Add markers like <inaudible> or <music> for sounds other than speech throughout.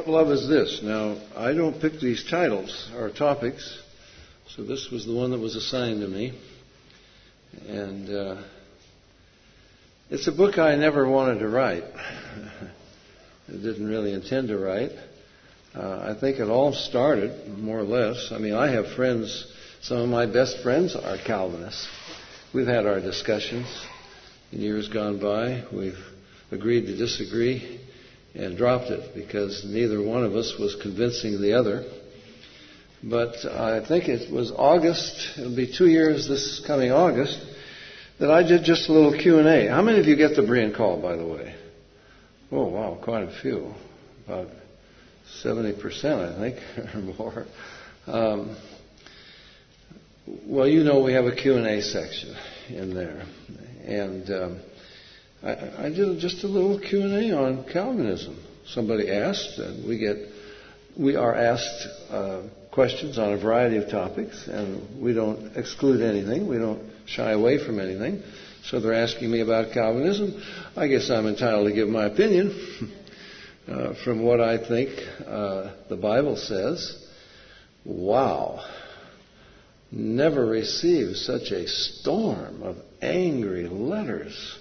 What Love Is This? Now, I don't pick these titles or topics, so this was the one that was assigned to me. And uh, it's a book I never wanted to write. <laughs> I didn't really intend to write. Uh, I think it all started, more or less. I mean, I have friends, some of my best friends are Calvinists. We've had our discussions in years gone by. We've agreed to disagree and dropped it because neither one of us was convincing the other. But I think it was August, it'll be two years this coming August, that I did just a little Q&A. How many of you get the Berean call, by the way? Oh, wow, quite a few. About 70%, I think, <laughs> or more. Um, well, you know we have a Q&A section in there. And um, I, I did just a little Q and A on Calvinism. Somebody asked, and we get we are asked uh, questions on a variety of topics, and we don't exclude anything. We don't shy away from anything. So they're asking me about Calvinism. I guess I'm entitled to give my opinion <laughs> uh, from what I think uh, the Bible says. Wow. Never received such a storm of angry letters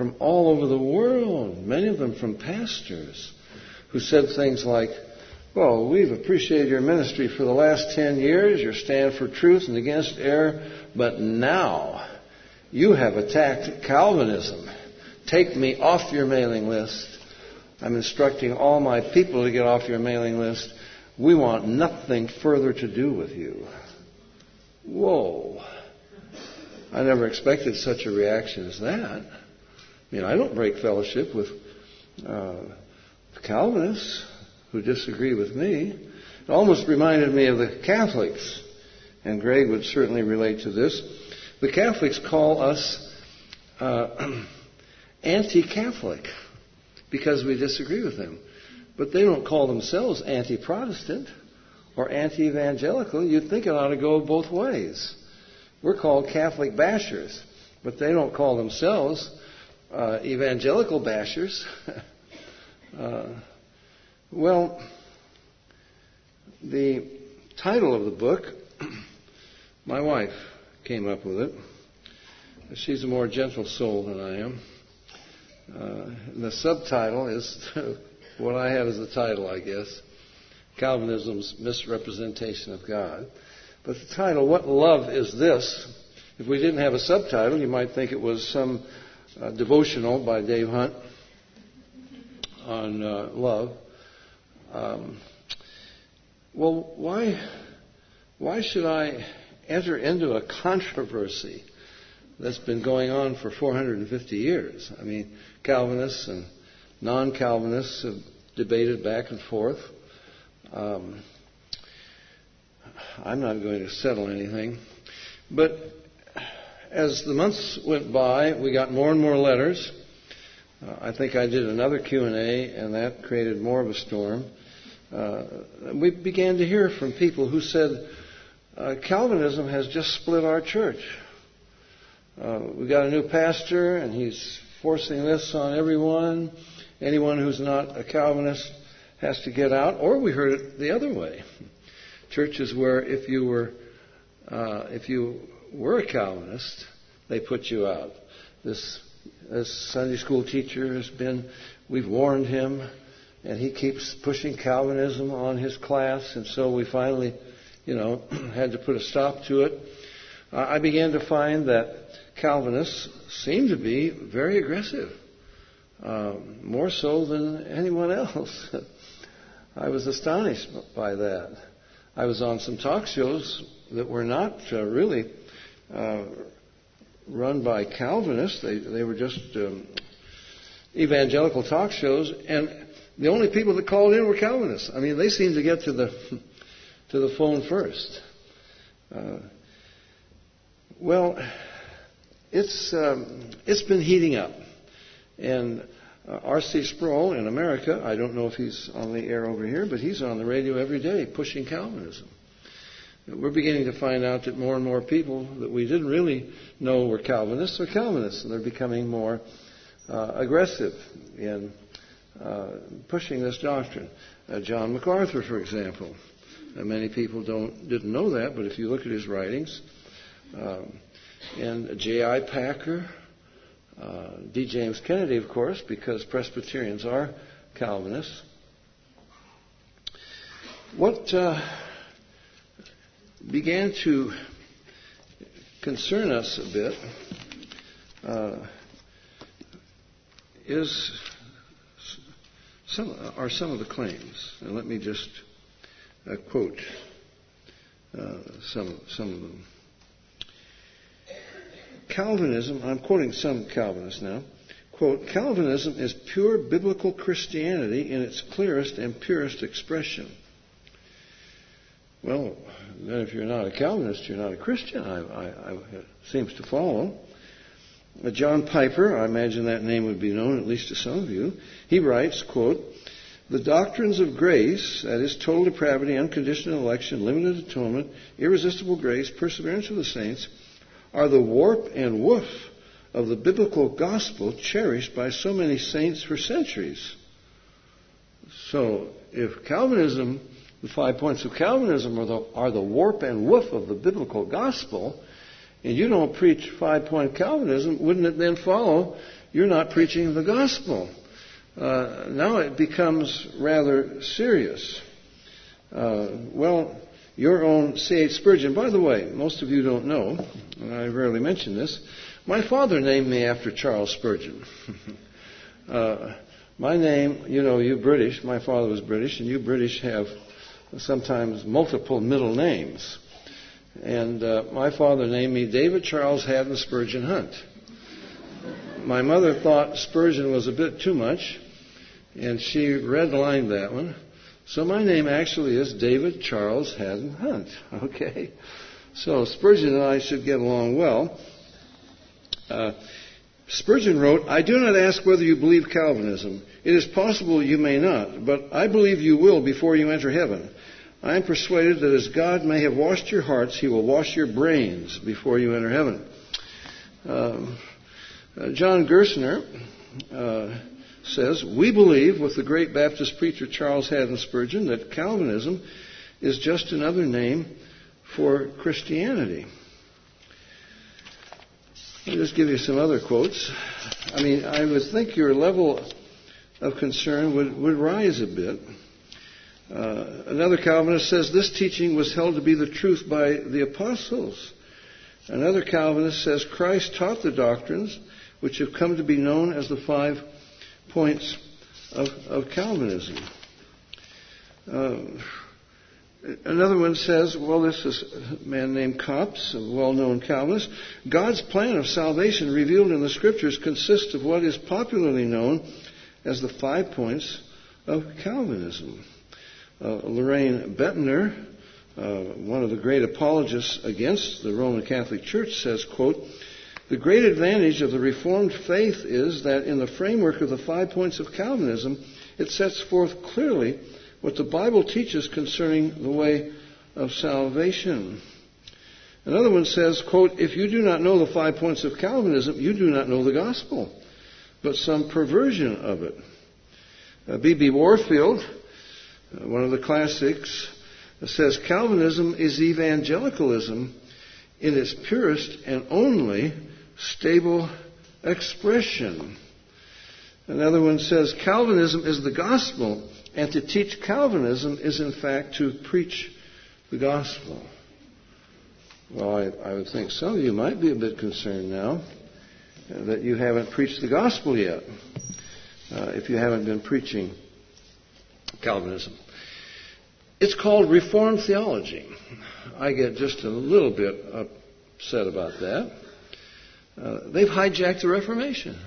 from all over the world, many of them from pastors, who said things like, well, we've appreciated your ministry for the last 10 years, your stand for truth and against error, but now you have attacked Calvinism. Take me off your mailing list. I'm instructing all my people to get off your mailing list. We want nothing further to do with you. Whoa. I never expected such a reaction as that. I mean, I don't break fellowship with uh, Calvinists who disagree with me. It almost reminded me of the Catholics, and Greg would certainly relate to this. The Catholics call us uh, <clears throat> anti-Catholic because we disagree with them, but they don't call themselves anti-Protestant or anti-evangelical. You'd think it ought to go both ways. We're called Catholic bashers, but they don't call themselves uh, evangelical bashers. <laughs> uh, well, the title of the book, <clears throat> my wife came up with it. She's a more gentle soul than I am. Uh, the subtitle is <laughs> what I have as the title, I guess Calvinism's Misrepresentation of God. But the title, What Love Is This? If we didn't have a subtitle, you might think it was some uh, devotional by Dave Hunt on uh, love. Um, well, why why should I enter into a controversy that's been going on for 450 years? I mean, Calvinists and non-Calvinists have debated back and forth. Um, I'm not going to settle anything, but as the months went by, we got more and more letters. Uh, I think I did another Q&A, and that created more of a storm. Uh, we began to hear from people who said, uh, Calvinism has just split our church. Uh, we got a new pastor, and he's forcing this on everyone. Anyone who's not a Calvinist has to get out. Or we heard it the other way. Churches where if you were uh, if you were a Calvinist, they put you out. This, this Sunday school teacher has been, we've warned him, and he keeps pushing Calvinism on his class, and so we finally, you know, <clears throat> had to put a stop to it. Uh, I began to find that Calvinists seem to be very aggressive, uh, more so than anyone else. <laughs> I was astonished by that. I was on some talk shows that were not uh, really uh, run by Calvinists. They, they were just um, evangelical talk shows, and the only people that called in were Calvinists. I mean, they seemed to get to the <laughs> to the phone first. Uh, well, it's um, it's been heating up, and uh, R.C. Sproul in America. I don't know if he's on the air over here, but he's on the radio every day pushing Calvinism we're beginning to find out that more and more people that we didn't really know were Calvinists are Calvinists, and they're becoming more uh, aggressive in uh, pushing this doctrine. Uh, John MacArthur, for example. Many people don't didn't know that, but if you look at his writings, um, and J.I. Packer, uh, D. James Kennedy, of course, because Presbyterians are Calvinists. What uh, began to concern us a bit uh, is some, are some of the claims. And let me just uh, quote uh, some, some of them. Calvinism, I'm quoting some Calvinists now, quote, Calvinism is pure biblical Christianity in its clearest and purest expression. Well, then if you're not a Calvinist, you're not a Christian, I, I, I, it seems to follow. Uh, John Piper, I imagine that name would be known at least to some of you, he writes, quote, the doctrines of grace, that is, total depravity, unconditional election, limited atonement, irresistible grace, perseverance of the saints, are the warp and woof of the biblical gospel cherished by so many saints for centuries. So, if Calvinism the five points of Calvinism are the, are the warp and woof of the biblical gospel, and you don't preach five point Calvinism, wouldn't it then follow you're not preaching the gospel? Uh, now it becomes rather serious. Uh, well, your own C.H. Spurgeon, by the way, most of you don't know, and I rarely mention this, my father named me after Charles Spurgeon. <laughs> uh, my name, you know, you British, my father was British, and you British have sometimes multiple middle names. And uh, my father named me David Charles Haddon Spurgeon Hunt. My mother thought Spurgeon was a bit too much, and she redlined that one. So my name actually is David Charles Haddon Hunt. <laughs> Okay? So Spurgeon and I should get along well. Uh, Spurgeon wrote, I do not ask whether you believe Calvinism. It is possible you may not, but I believe you will before you enter heaven. I am persuaded that as God may have washed your hearts, He will wash your brains before you enter heaven. Um, uh, John Gerstner uh, says, We believe, with the great Baptist preacher Charles Haddon Spurgeon, that Calvinism is just another name for Christianity. I'll just give you some other quotes. I mean, I would think your level of concern would, would rise a bit. Uh, another Calvinist says this teaching was held to be the truth by the apostles. Another Calvinist says Christ taught the doctrines which have come to be known as the five points of, of Calvinism. Uh, another one says, well, this is a man named Coppes, a well known Calvinist. God's plan of salvation revealed in the Scriptures consists of what is popularly known as the five points of Calvinism. Uh, Loraine Boettner, uh, one of the great apologists against the Roman Catholic Church, says, quote, the great advantage of the Reformed faith is that in the framework of the five points of Calvinism, it sets forth clearly what the Bible teaches concerning the way of salvation. Another one says, quote, if you do not know the five points of Calvinism, you do not know the gospel, but some perversion of it. B.B. Uh, Warfield, uh, one of the classics, says Calvinism is evangelicalism in its purest and only stable expression. Another one says Calvinism is the gospel, and to teach Calvinism is in fact to preach the gospel. Well, I, I would think some of you might be a bit concerned now that you haven't preached the gospel yet, uh, if you haven't been preaching Calvinism. It's called Reformed theology. I get just a little bit upset about that. Uh, they've hijacked the Reformation.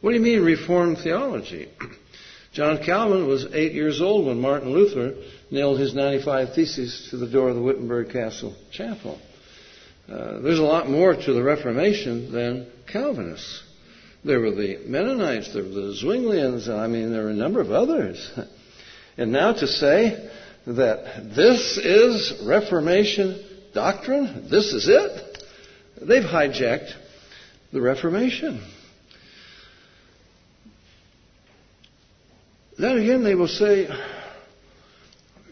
What do you mean, Reformed theology? <clears throat> John Calvin was eight years old when Martin Luther nailed his 95 Theses to the door of the Wittenberg Castle Chapel. Uh, there's a lot more to the Reformation than Calvinists. There were the Mennonites, there were the Zwinglians, I mean, there were a number of others. <laughs> And now to say that this is Reformation doctrine, this is it, they've hijacked the Reformation. then again, they will say,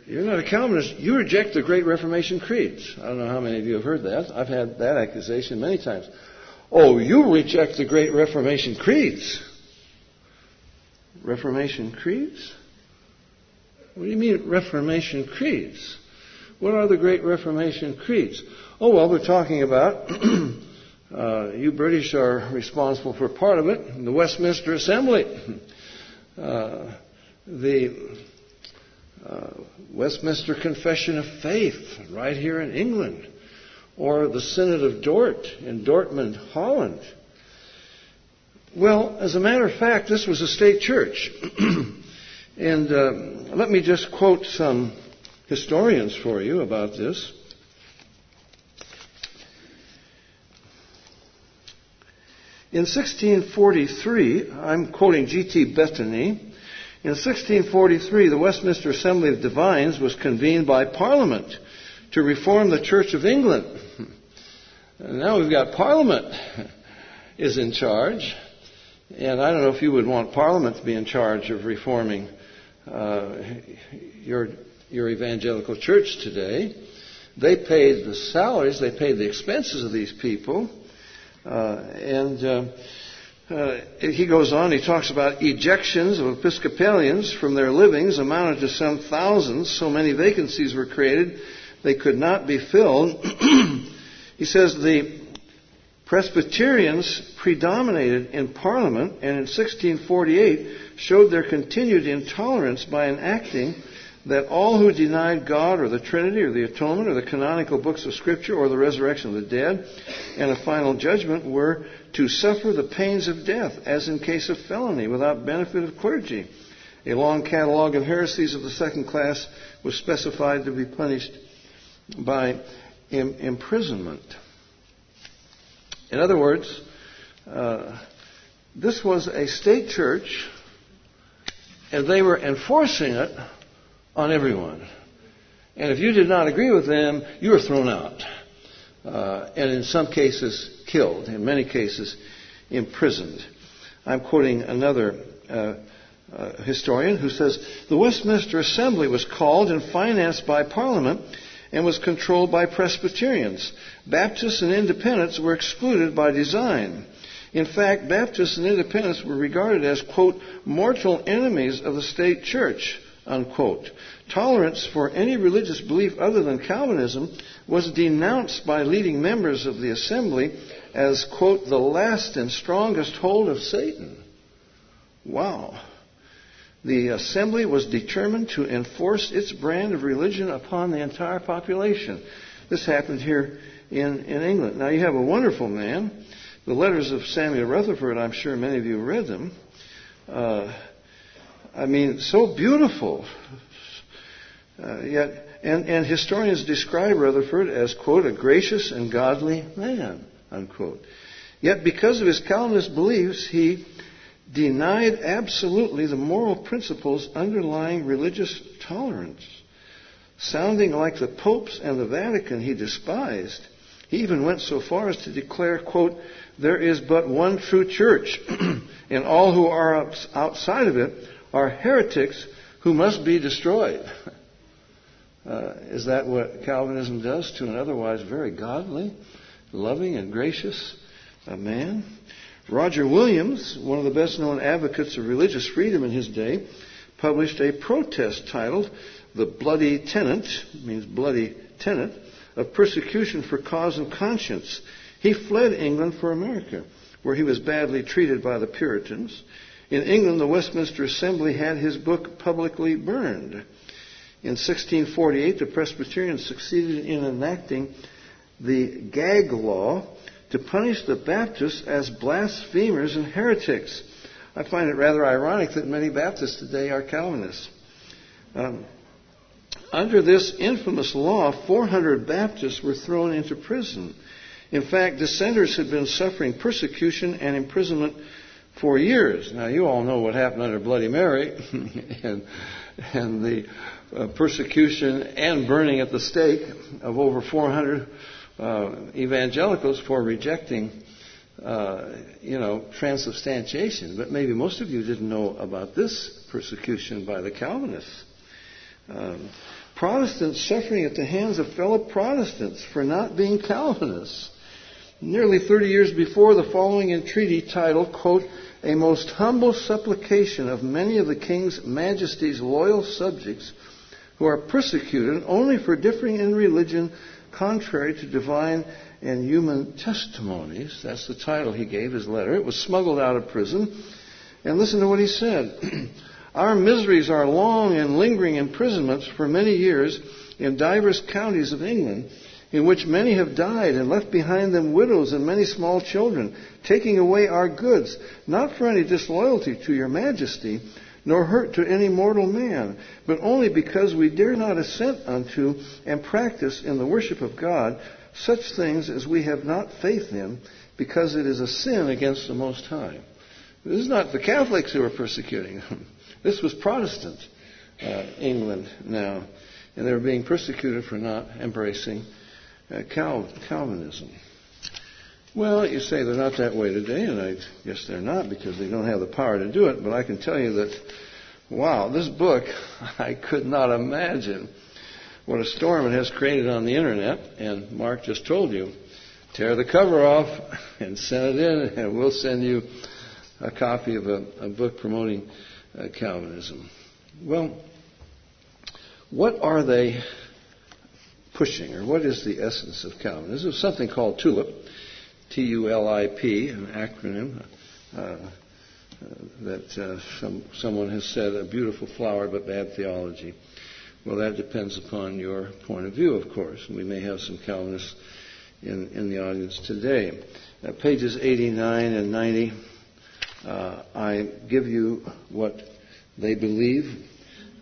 You're not a Calvinist. You reject the Great Reformation creeds. I don't know how many of you have heard that. I've had that accusation many times. Oh, you reject the Great Reformation creeds. Reformation creeds? What do you mean, Reformation creeds? What are the Great Reformation creeds? Oh, well, we're talking about, <clears throat> uh, you British are responsible for part of it, the Westminster Assembly. Uh, the uh, Westminster Confession of Faith, right here in England, or the Synod of Dort in Dortmund, Holland. Well, as a matter of fact, this was a state church. <clears throat> and uh, let me just quote some historians for you about this. In 1643, I'm quoting G.T. Bettany, in 1643, the Westminster Assembly of Divines was convened by Parliament to reform the Church of England. And <laughs> now we've got Parliament <laughs> is in charge. And I don't know if you would want Parliament to be in charge of reforming uh, your, your evangelical church today. They paid the salaries, they paid the expenses of these people. Uh, and uh, uh, he goes on, he talks about ejections of Episcopalians from their livings amounted to some thousands. So many vacancies were created, they could not be filled. <clears throat> he says the Presbyterians predominated in Parliament and in 1648 showed their continued intolerance by enacting that all who denied God or the Trinity or the atonement or the canonical books of Scripture or the resurrection of the dead and a final judgment were to suffer the pains of death, as in case of felony, without benefit of clergy. A long catalogue of heresies of the second class was specified to be punished by Im- imprisonment. In other words, uh, this was a state church, and they were enforcing it on everyone. And if you did not agree with them, you were thrown out. Uh, and in some cases, killed. In many cases, imprisoned. I'm quoting another uh, uh, historian who says the Westminster Assembly was called and financed by Parliament and was controlled by Presbyterians. Baptists and Independents were excluded by design. In fact, Baptists and Independents were regarded as, quote, mortal enemies of the state church unquote. Tolerance for any religious belief other than Calvinism was denounced by leading members of the assembly as, quote, the last and strongest hold of Satan. Wow. The assembly was determined to enforce its brand of religion upon the entire population. This happened here in, in England. Now, you have a wonderful man. The letters of Samuel Rutherford, I'm sure many of you read them. Uh, I mean, so beautiful. Uh, yet, and, and historians describe Rutherford as, quote, a gracious and godly man, unquote. Yet, because of his Calvinist beliefs, he denied absolutely the moral principles underlying religious tolerance. Sounding like the popes and the Vatican he despised, he even went so far as to declare, quote, there is but one true church, <clears throat> and all who are outside of it are heretics who must be destroyed. <laughs> Uh, is that what Calvinism does to an otherwise very godly, loving, and gracious uh, man? Roger Williams, one of the best known advocates of religious freedom in his day, published a protest titled The Bloody Tenant, means bloody tenet, of persecution for cause and conscience. He fled England for America, where he was badly treated by the Puritans. In England, the Westminster Assembly had his book publicly burned. In 1648, the Presbyterians succeeded in enacting the gag law to punish the Baptists as blasphemers and heretics. I find it rather ironic that many Baptists today are Calvinists. Um, under this infamous law, 400 Baptists were thrown into prison. In fact, dissenters had been suffering persecution and imprisonment for years. Now, you all know what happened under Bloody Mary <laughs> and, and the uh, persecution and burning at the stake of over 400 uh, evangelicals for rejecting uh, you know, transubstantiation. But maybe most of you didn't know about this persecution by the Calvinists. Um, Protestants suffering at the hands of fellow Protestants for not being Calvinists. Nearly 30 years before, the following entreaty titled, quote, A most humble supplication of many of the King's Majesty's loyal subjects who are persecuted only for differing in religion contrary to divine and human testimonies. That's the title he gave his letter. It was smuggled out of prison. And listen to what he said. <clears throat> Our miseries are long and lingering imprisonments for many years in divers counties of England, in which many have died and left behind them widows and many small children, taking away our goods, not for any disloyalty to your majesty, nor hurt to any mortal man, but only because we dare not assent unto and practice in the worship of God such things as we have not faith in, because it is a sin against the Most High. This is not the Catholics who are persecuting them. <laughs> This was Protestant uh, England now, and they were being persecuted for not embracing Calvinism. Well, you say they're not that way today, and I guess they're not because they don't have the power to do it. But I can tell you that, wow, this book, <laughs> I could not imagine what a storm it has created on the internet. And Mark just told you, tear the cover off <laughs> and send it in, and we'll send you a copy of a, a book promoting uh, Calvinism. Well, what are they pushing, or what is the essence of Calvinism? There's something called TULIP, T-U-L-I-P, an acronym uh, uh, that uh, some, someone has said a beautiful flower but bad theology. Well, that depends upon your point of view, of course. And we may have some Calvinists in, in the audience today. Uh, pages 89 and 90 uh, I give you what they believe,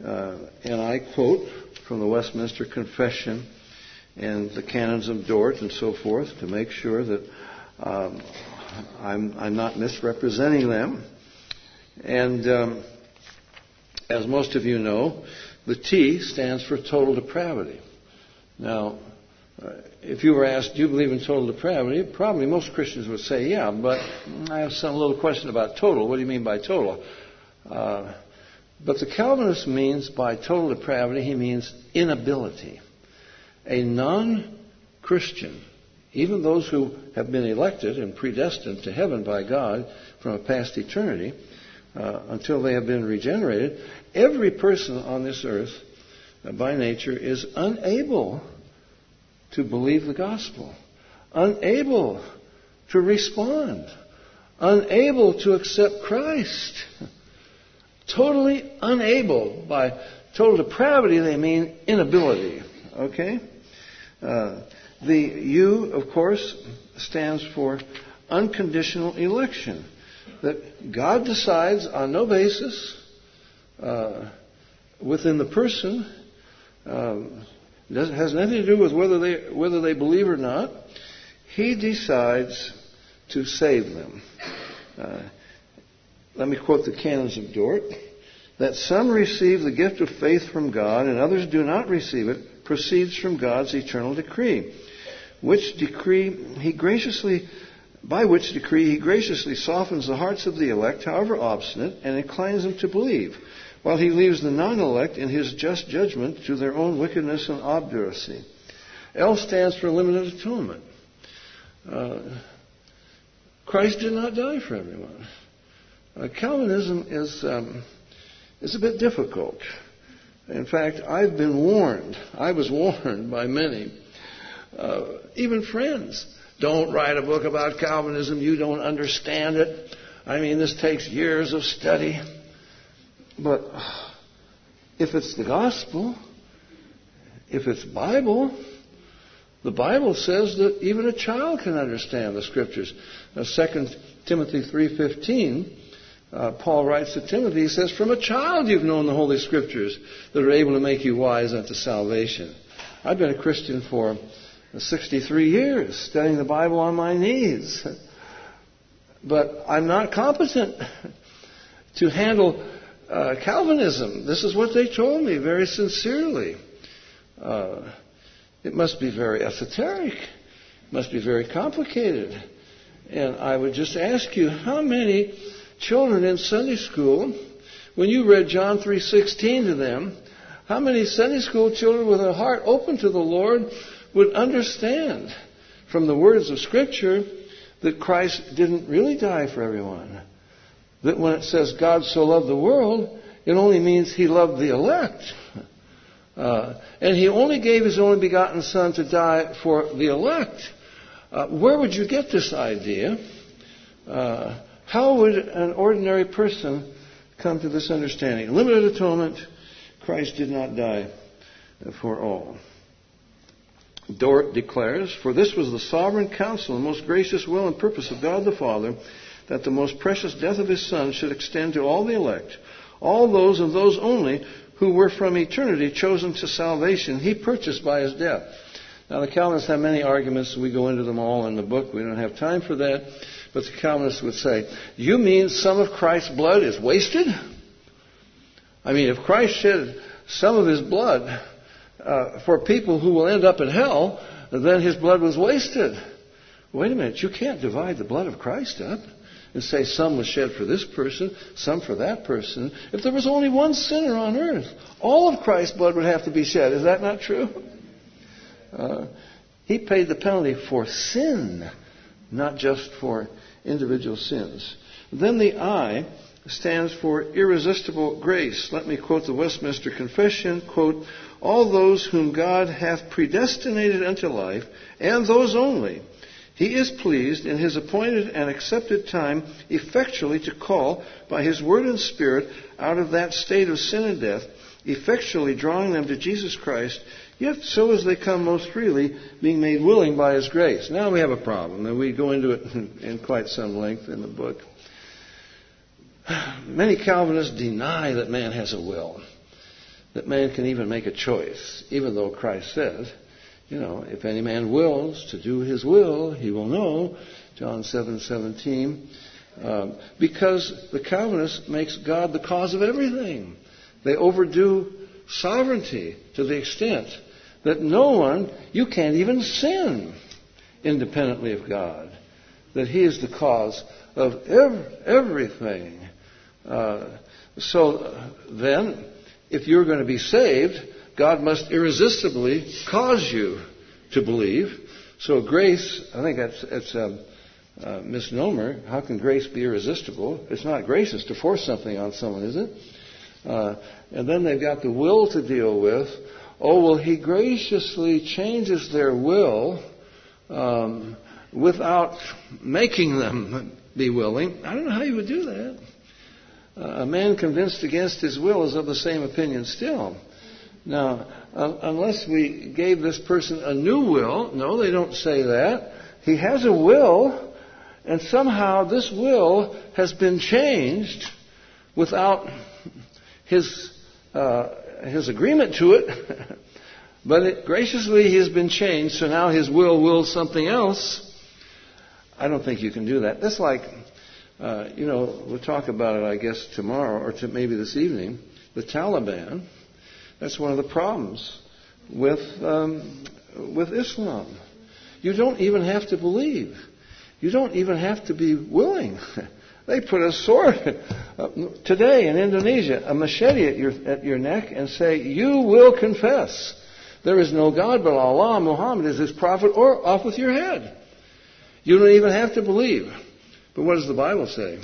uh, and I quote from the Westminster Confession and the canons of Dort and so forth to make sure that um, I'm, I'm, not misrepresenting them. And um, as most of you know, the T stands for total depravity. Now, uh, if you were asked, do you believe in total depravity? Probably most Christians would say, yeah, but I have some little question about total. What do you mean by total? Uh, but the Calvinist means by total depravity, he means inability. A non Christian, even those who have been elected and predestined to heaven by God from a past eternity, uh, until they have been regenerated, every person on this earth, uh, by nature, is unable to believe the gospel, unable to respond, unable to accept Christ. <laughs> Totally unable. By total depravity, they mean inability. Okay? Uh, the U, of course, stands for unconditional election. That God decides on no basis uh, within the person um, has nothing to do with whether they, whether they believe or not. He decides to save them. Uh, let me quote the canons of Dort. That some receive the gift of faith from God and others do not receive it proceeds from God's eternal decree, which decree he graciously by which decree he graciously softens the hearts of the elect, however obstinate, and inclines them to believe while he leaves the non elect in his just judgment to their own wickedness and obduracy. L stands for limited atonement. Uh, Christ did not die for everyone. Uh, Calvinism is, um, is a bit difficult. In fact, I've been warned. I was <laughs> warned by many, uh, even friends. Don't write a book about Calvinism. You don't understand it. I mean, this takes years of study. But if it's the gospel, if it's Bible, the Bible says that even a child can understand the scriptures. Now, 2 Timothy 3.15, uh, Paul writes to Timothy, he says, From a child you've known the Holy Scriptures that are able to make you wise unto salvation. I've been a Christian for 63 years, studying the Bible on my knees. But I'm not competent to handle uh, Calvinism. This is what they told me very sincerely. Uh, it must be very esoteric. It must be very complicated. And I would just ask you, how many children in Sunday school, when you read John 3:16 to them, how many Sunday school children with a heart open to the Lord would understand from the words of Scripture that Christ didn't really die for everyone? That when it says God so loved the world, it only means He loved the elect. <laughs> Uh, and He only gave His only begotten Son to die for the elect. Uh, where would you get this idea? Uh, how would an ordinary person come to this understanding? Limited atonement Christ did not die for all. Dort declares, For this was the sovereign counsel and most gracious will and purpose of God the Father, that the most precious death of his Son should extend to all the elect, all those and those only who were from eternity chosen to salvation, he purchased by his death. Now, the Calvinists have many arguments. We go into them all in the book. We don't have time for that. But the Calvinists would say, You mean some of Christ's blood is wasted? I mean, if Christ shed some of his blood uh, for people who will end up in hell, then his blood was wasted. Wait a minute, you can't divide the blood of Christ up and say some was shed for this person, some for that person. If there was only one sinner on earth, all of Christ's blood would have to be shed. Is that not true? Uh, he paid the penalty for sin, not just for individual sins. Then the I stands for irresistible grace. Let me quote the Westminster Confession, quote, all those whom God hath predestinated unto life, and those only, he is pleased in his appointed and accepted time effectually to call by his word and spirit out of that state of sin and death, effectually drawing them to Jesus Christ, yet so as they come most freely, being made willing by his grace. Now we have a problem, and we go into it <laughs> in quite some length in the book. <sighs> Many Calvinists deny that man has a will, that man can even make a choice, even though Christ says, you know, if any man wills to do his will, he will know, John 7 17, um, because the Calvinist makes God the cause of everything. They overdo sovereignty to the extent that no one, you can't even sin independently of God, that He is the cause of everything. Uh, so then, if you're going to be saved, God must irresistibly cause you to believe. So grace, I think that's, a, a misnomer. How can grace be irresistible? It's not gracious to force something on someone, is it? Uh, and then they've got the will to deal with. Oh, well, he graciously changes their will um, without making them be willing. I don't know how you would do that a man convinced against his will is of the same opinion still. Now, uh, unless we gave this person a new will, no, they don't say that. He has a will, and somehow this will has been changed without his uh, his agreement to it. <laughs> but it, graciously, he has been changed, so now his will wills something else. I don't think you can do that. That's like uh, you know, we'll talk about it, I guess, tomorrow or to maybe this evening. The Taliban. That's one of the problems with um, with Islam. You don't even have to believe. You don't even have to be willing. <laughs> they put a sword <laughs> today in Indonesia, a machete at your at your neck, and say, "You will confess there is no God but Allah. Muhammad is His prophet, or off with your head." You don't even have to believe. But what does the Bible say?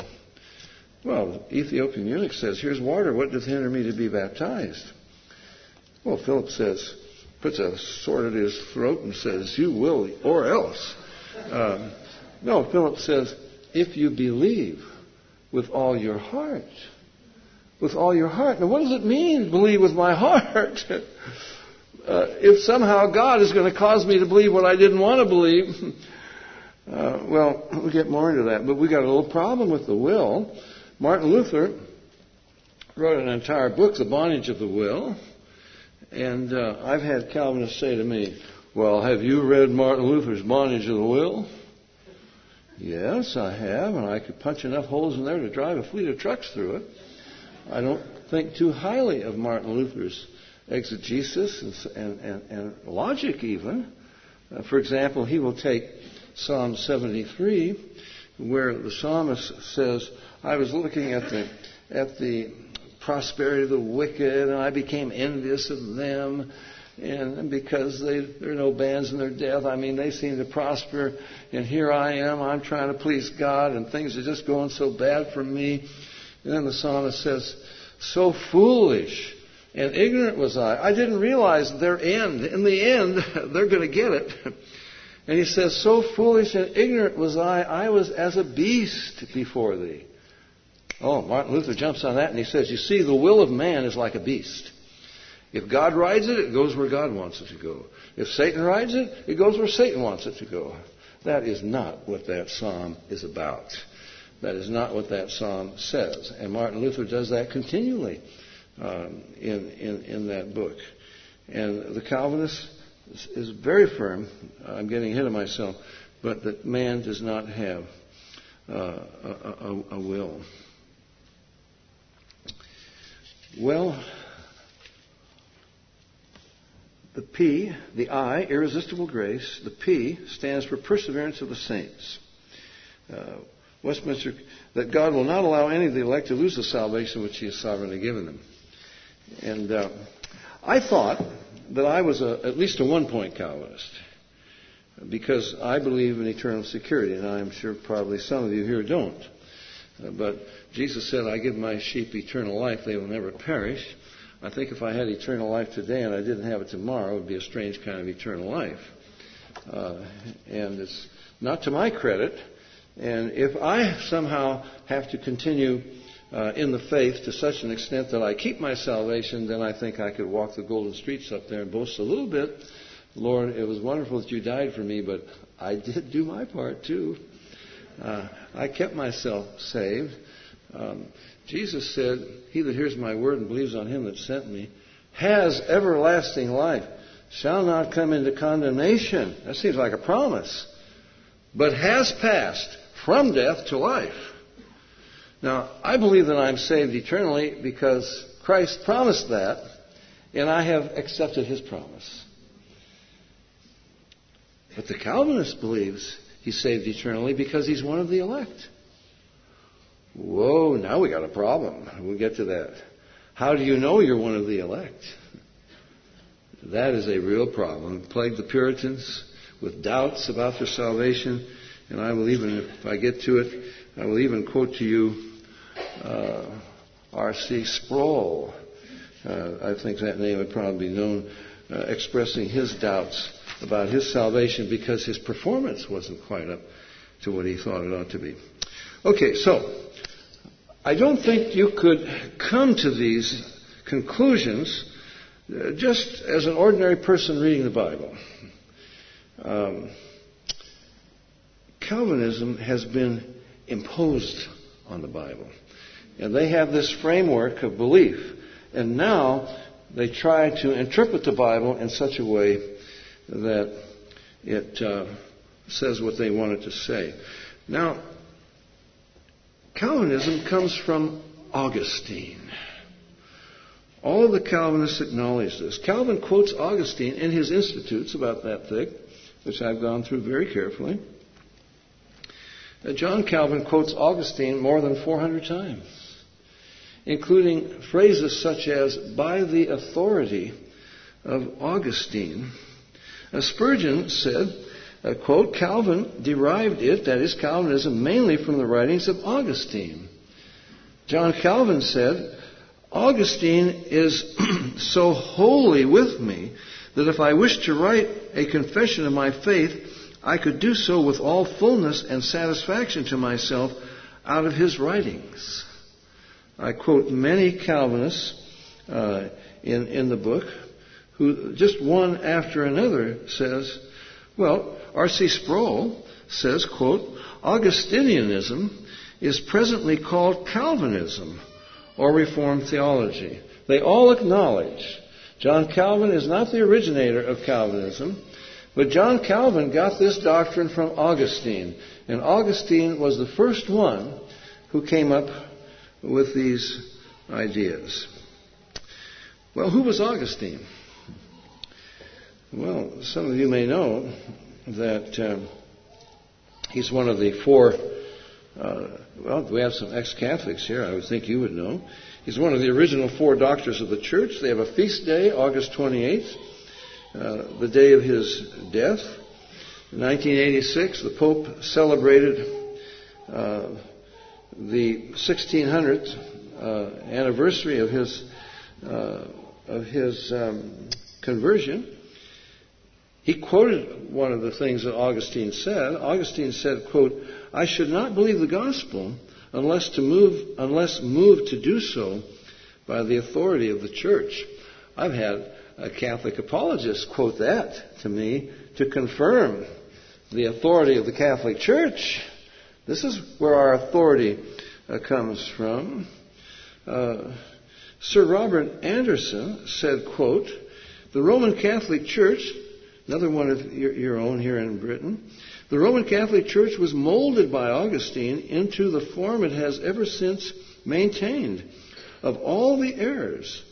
Well, the Ethiopian eunuch says, Here's water. What doth hinder me to be baptized? Well, Philip says, puts a sword at his throat and says, You will, or else. Um, no, Philip says, If you believe with all your heart. With all your heart. Now, what does it mean, believe with my <laughs> heart? uh, if somehow God is going to cause me to believe what I didn't want to believe, <laughs> uh, well, we'll get more into that, but we got a little problem with the will. Martin Luther wrote an entire book, The Bondage of the Will, and uh, I've had Calvinists say to me, Well, have you read Martin Luther's Bondage of the Will? Yes, I have, and I could punch enough holes in there to drive a fleet of trucks through it. I don't think too highly of Martin Luther's exegesis and, and, and, and logic, even. Uh, for example, he will take Psalm 73, where the psalmist says, I was looking at the, at the prosperity of the wicked, and I became envious of them. And because they, there are no bands in their death, I mean, they seem to prosper. And here I am, I'm trying to please God, and things are just going so bad for me. And then the psalmist says, So foolish and ignorant was I. I didn't realize their end. In the end, <laughs> they're going to get it. <laughs> And he says, So foolish and ignorant was I, I was as a beast before thee. Oh, Martin Luther jumps on that and he says, You see, the will of man is like a beast. If God rides it, it goes where God wants it to go. If Satan rides it, it goes where Satan wants it to go. That is not what that psalm is about. That is not what that psalm says. And Martin Luther does that continually um, in, in, in that book. And the Calvinist is, very firm. I'm getting ahead of myself, but that man does not have uh, a, a, a will. Well, the P, the I, irresistible grace, the P stands for perseverance of the saints. Uh, Westminster, that God will not allow any of the elect to lose the salvation which He has sovereignly given them. And uh, I thought that I was a, at least a one point Calvinist because I believe in eternal security, and I'm sure probably some of you here don't. Uh, but Jesus said, I give my sheep eternal life, they will never perish. I think if I had eternal life today and I didn't have it tomorrow, it would be a strange kind of eternal life. Uh, and it's not to my credit. And if I somehow have to continue uh, in the faith to such an extent that I keep my salvation, then I think I could walk the golden streets up there and boast a little bit. Lord, it was wonderful that you died for me, but I did do my part too. Uh, I kept myself saved. Um, Jesus said, He that hears my word and believes on him that sent me has everlasting life, shall not come into condemnation. That seems like a promise. But has passed from death to life. Now, I believe that I'm saved eternally because Christ promised that, and I have accepted his promise. But the Calvinist believes he's saved eternally because he's one of the elect. Whoa, now we got a problem. We'll get to that. How do you know you're one of the elect? That is a real problem. It plagued the Puritans with doubts about their salvation, and I will even, if I get to it, I will even quote to you uh, R.C. Sproul. Uh, I think that name would probably be known, uh, expressing his doubts about his salvation because his performance wasn't quite up to what he thought it ought to be. Okay, so I don't think you could come to these conclusions uh, just as an ordinary person reading the Bible. Um, Calvinism has been imposed on the Bible. And they have this framework of belief. And now they try to interpret the Bible in such a way that it uh, says what they want it to say. Now, Calvinism comes from Augustine. All of the Calvinists acknowledge this. Calvin quotes Augustine in his Institutes about that thick, which I've gone through very carefully. Uh, John Calvin quotes Augustine more than 400 times, including phrases such as, by the authority of Augustine. Uh, Spurgeon said, uh, quote, Calvin derived it, that is Calvinism, mainly from the writings of Augustine. John Calvin said, Augustine is <clears throat> so wholly with me that if I wished to write a confession of my faith, I could do so with all fullness and satisfaction to myself out of his writings. I quote many Calvinists uh, in, in the book who just one after another says, well, R.C. Sproul says, quote, Augustinianism is presently called Calvinism or Reformed theology. They all acknowledge John Calvin is not the originator of Calvinism. But John Calvin got this doctrine from Augustine, and Augustine was the first one who came up with these ideas. Well, who was Augustine? Well, some of you may know that uh, He's one of the four, uh, well, we have some ex Catholics here, I would think you would know. He's one of the original four doctors of the church. They have a feast day, August 28th, uh, the day of his death. In 1986, the Pope celebrated uh, the 1600th uh, anniversary of his uh, of his um, conversion. He quoted one of the things that Augustine said. Augustine said, "quote I should not believe the gospel unless to move unless moved to do so by the authority of the church." I've had a Catholic apologist quote that to me to confirm the authority of the Catholic Church. This is where our authority uh, comes from. Uh, Sir Robert Anderson said, quote, the Roman Catholic Church, another one of your, own here in Britain, the Roman Catholic Church was molded by Augustine into the form it has ever since maintained. Of all the errors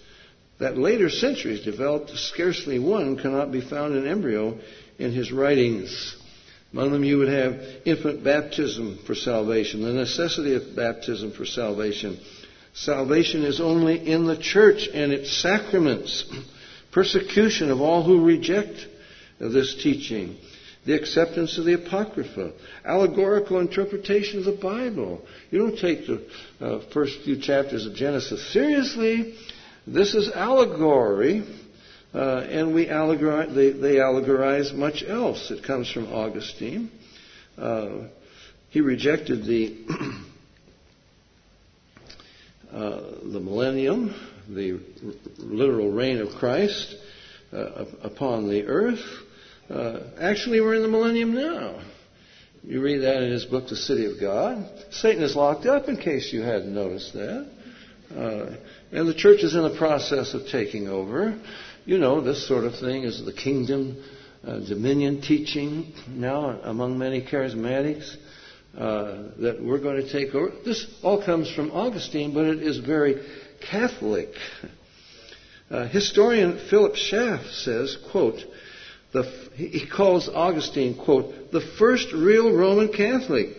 that later centuries developed, scarcely one cannot be found in embryo in his writings. Among them, you would have infant baptism for salvation, the necessity of baptism for salvation. Salvation is only in the church and its sacraments. Persecution of all who reject this teaching. The acceptance of the Apocrypha. Allegorical interpretation of the Bible. You don't take the uh, first few chapters of Genesis seriously. This is allegory uh, and we allegorize, they, they, allegorize much else. It comes from Augustine. Uh, he rejected the <clears throat> uh, the millennium, the literal reign of Christ uh, upon the earth. Uh, actually, we're in the millennium now. You read that in his book, The City of God. Satan is locked up, in case you hadn't noticed that. Uh, and the church is in the process of taking over you know, this sort of thing is the kingdom uh, dominion teaching now among many charismatics uh, that we're going to take over. This all comes from Augustine, but it is very Catholic. Uh, historian Philip Schaff says, quote, the, he calls Augustine, quote, the first real Roman Catholic, <clears throat>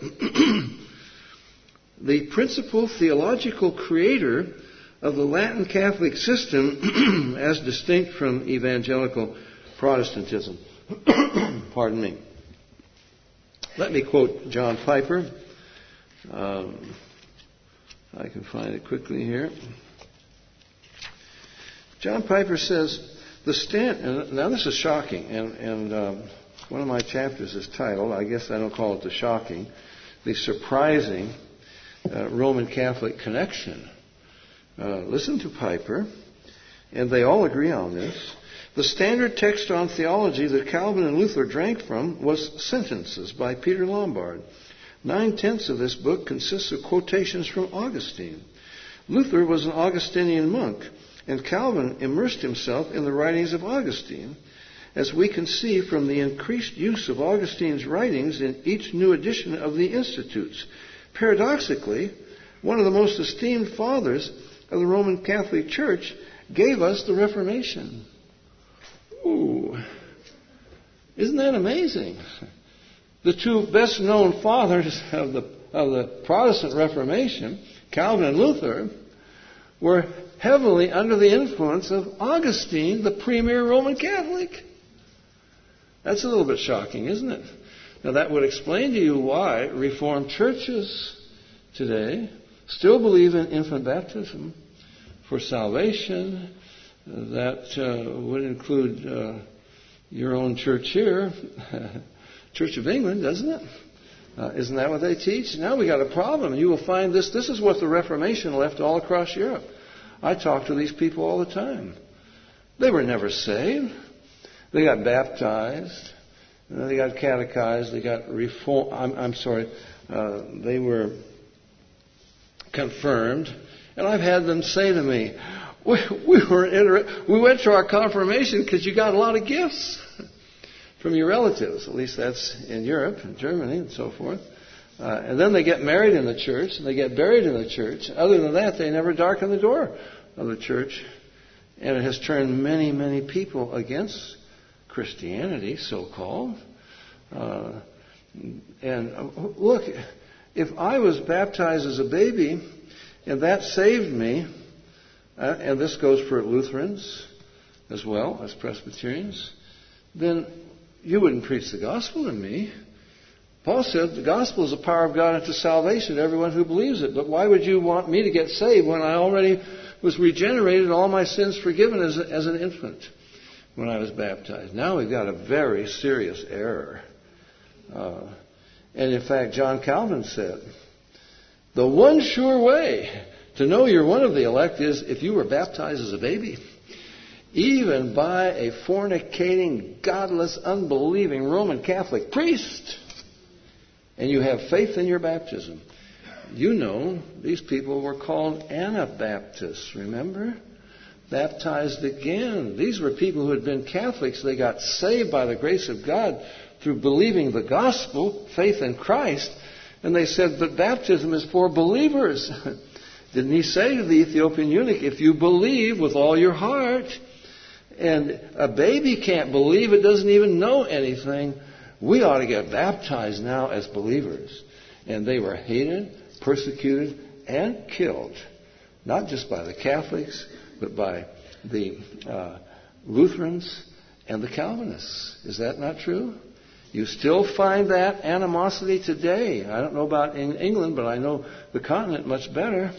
the principal theological creator of the Latin Catholic system <clears throat> as distinct from evangelical Protestantism. <clears throat> Pardon me. Let me quote John Piper. Um, I can find it quickly here. John Piper says, the stand, now this is shocking, and, and um, one of my chapters is titled, I guess I don't call it the shocking, the surprising uh, Roman Catholic connection uh, listen to Piper, and they all agree on this. The standard text on theology that Calvin and Luther drank from was Sentences by Peter Lombard. Nine tenths of this book consists of quotations from Augustine. Luther was an Augustinian monk, and Calvin immersed himself in the writings of Augustine, as we can see from the increased use of Augustine's writings in each new edition of the Institutes. Paradoxically, one of the most esteemed fathers of the Roman Catholic Church gave us the Reformation. Ooh. Isn't that amazing? The two best known fathers of the, of the Protestant Reformation, Calvin and Luther, were heavily under the influence of Augustine, the premier Roman Catholic. That's a little bit shocking, isn't it? Now, that would explain to you why Reformed churches today still believe in infant baptism for salvation. That uh, would include uh, your own church here, <laughs> Church of England, doesn't it? Uh, isn't that what they teach? Now we got a problem. You will find this. This is what the Reformation left all across Europe. I talk to these people all the time. They were never saved. They got baptized. They got catechized. They got reformed. I'm, I'm sorry. Uh, they were confirmed. And I've had them say to me, <laughs> we, we were inter- we went to our confirmation because you got a lot of gifts from your relatives. At least that's in Europe and Germany and so forth. Uh, and then they get married in the church and they get buried in the church. Other than that, they never darken the door of the church. And it has turned many, many people against Christianity, so called. Uh, And uh, look, if I was baptized as a baby and that saved me, uh, and this goes for Lutherans as well as Presbyterians, then you wouldn't preach the gospel to me. Paul said the gospel is the power of God unto salvation to everyone who believes it. But why would you want me to get saved when I already was regenerated, all my sins forgiven as, as an infant when I was baptized? Now we've got a very serious error. Uh, and in fact, John Calvin said, the one sure way to know you're one of the elect is if you were baptized as a baby even by a fornicating, godless, unbelieving Roman Catholic priest, and you have faith in your baptism. You know, these people were called Anabaptists, remember? Baptized again. These were people who had been Catholics. They got saved by the grace of God through believing the gospel, faith in Christ, and they said, but baptism is for believers. <laughs> Didn't he say to the Ethiopian eunuch, if you believe with all your heart, and a baby can't believe it, doesn't even know anything. We ought to get baptized now as believers. And they were hated, persecuted, and killed, not just by the Catholics, but by the uh, Lutherans and the Calvinists. Is that not true? You still find that animosity today. I don't know about in England, but I know the continent much better.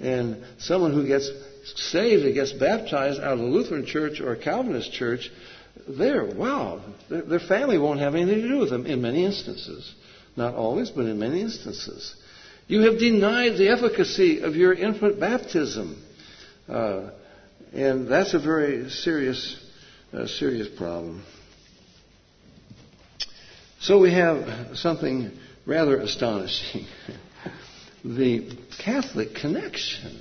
And someone who gets saved and gets baptized out of the Lutheran church or a Calvinist church, there, wow, their family won't have anything to do with them in many instances. Not always, but in many instances. You have denied the efficacy of your infant baptism. Uh, and that's a very serious, uh, serious problem. So we have something rather astonishing <laughs> the Catholic connection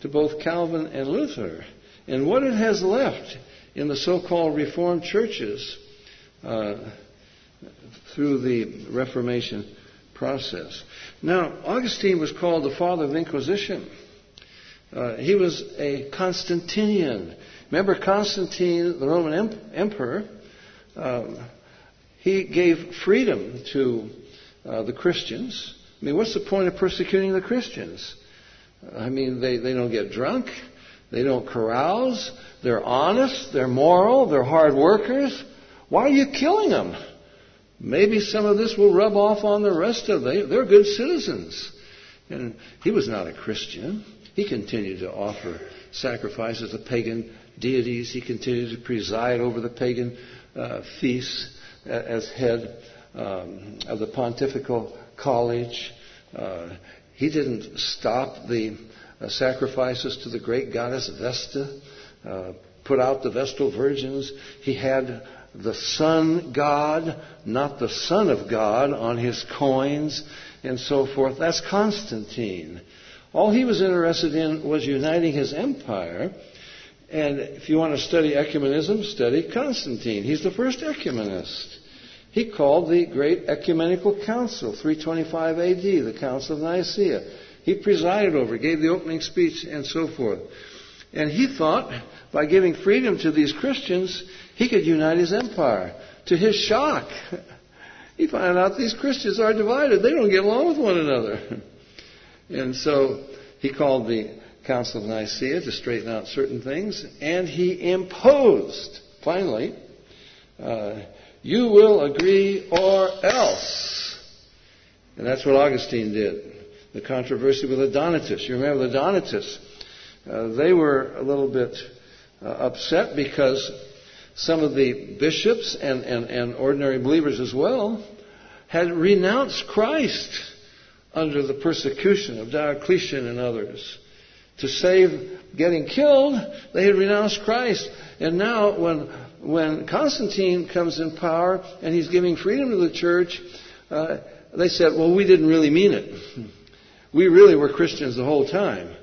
to both Calvin and Luther. And what it has left in the so called Reformed churches uh, through the Reformation process. Now, Augustine was called the father of the Inquisition. Uh, he was a Constantinian. Remember Constantine, the Roman em- emperor? Um, he gave freedom to uh, the Christians. I mean, what's the point of persecuting the Christians? I mean, they, they don't get drunk. They don't carouse. They're honest. They're moral. They're hard workers. Why are you killing them? Maybe some of this will rub off on the rest of them. They're good citizens. And he was not a Christian. He continued to offer sacrifices to pagan deities. He continued to preside over the pagan uh, feasts as head um, of the pontifical college. Uh, he didn't stop the uh, sacrifices to the great goddess Vesta, uh, put out the Vestal virgins. He had the sun god, not the son of God, on his coins and so forth. That's Constantine. All he was interested in was uniting his empire. And if you want to study ecumenism, study Constantine. He's the first ecumenist. He called the Great Ecumenical Council, 325 AD, the Council of Nicaea. He presided over, gave the opening speech, and so forth. And he thought by giving freedom to these Christians, he could unite his empire. To his shock, <laughs> he found out these Christians are divided. They don't get along with one another. <laughs> And so he called the Council of Nicaea to straighten out certain things, and he imposed, finally, uh, you will agree or else. And that's what Augustine did. The controversy with the Donatists. You remember the Donatists? Uh, they were a little bit uh, upset because some of the bishops and, and, and ordinary believers as well had renounced Christ under the persecution of Diocletian and others. To save getting killed, they had renounced Christ. And now, when when Constantine comes in power and he's giving freedom to the church, uh, they said, well, we didn't really mean it. We really were Christians the whole time.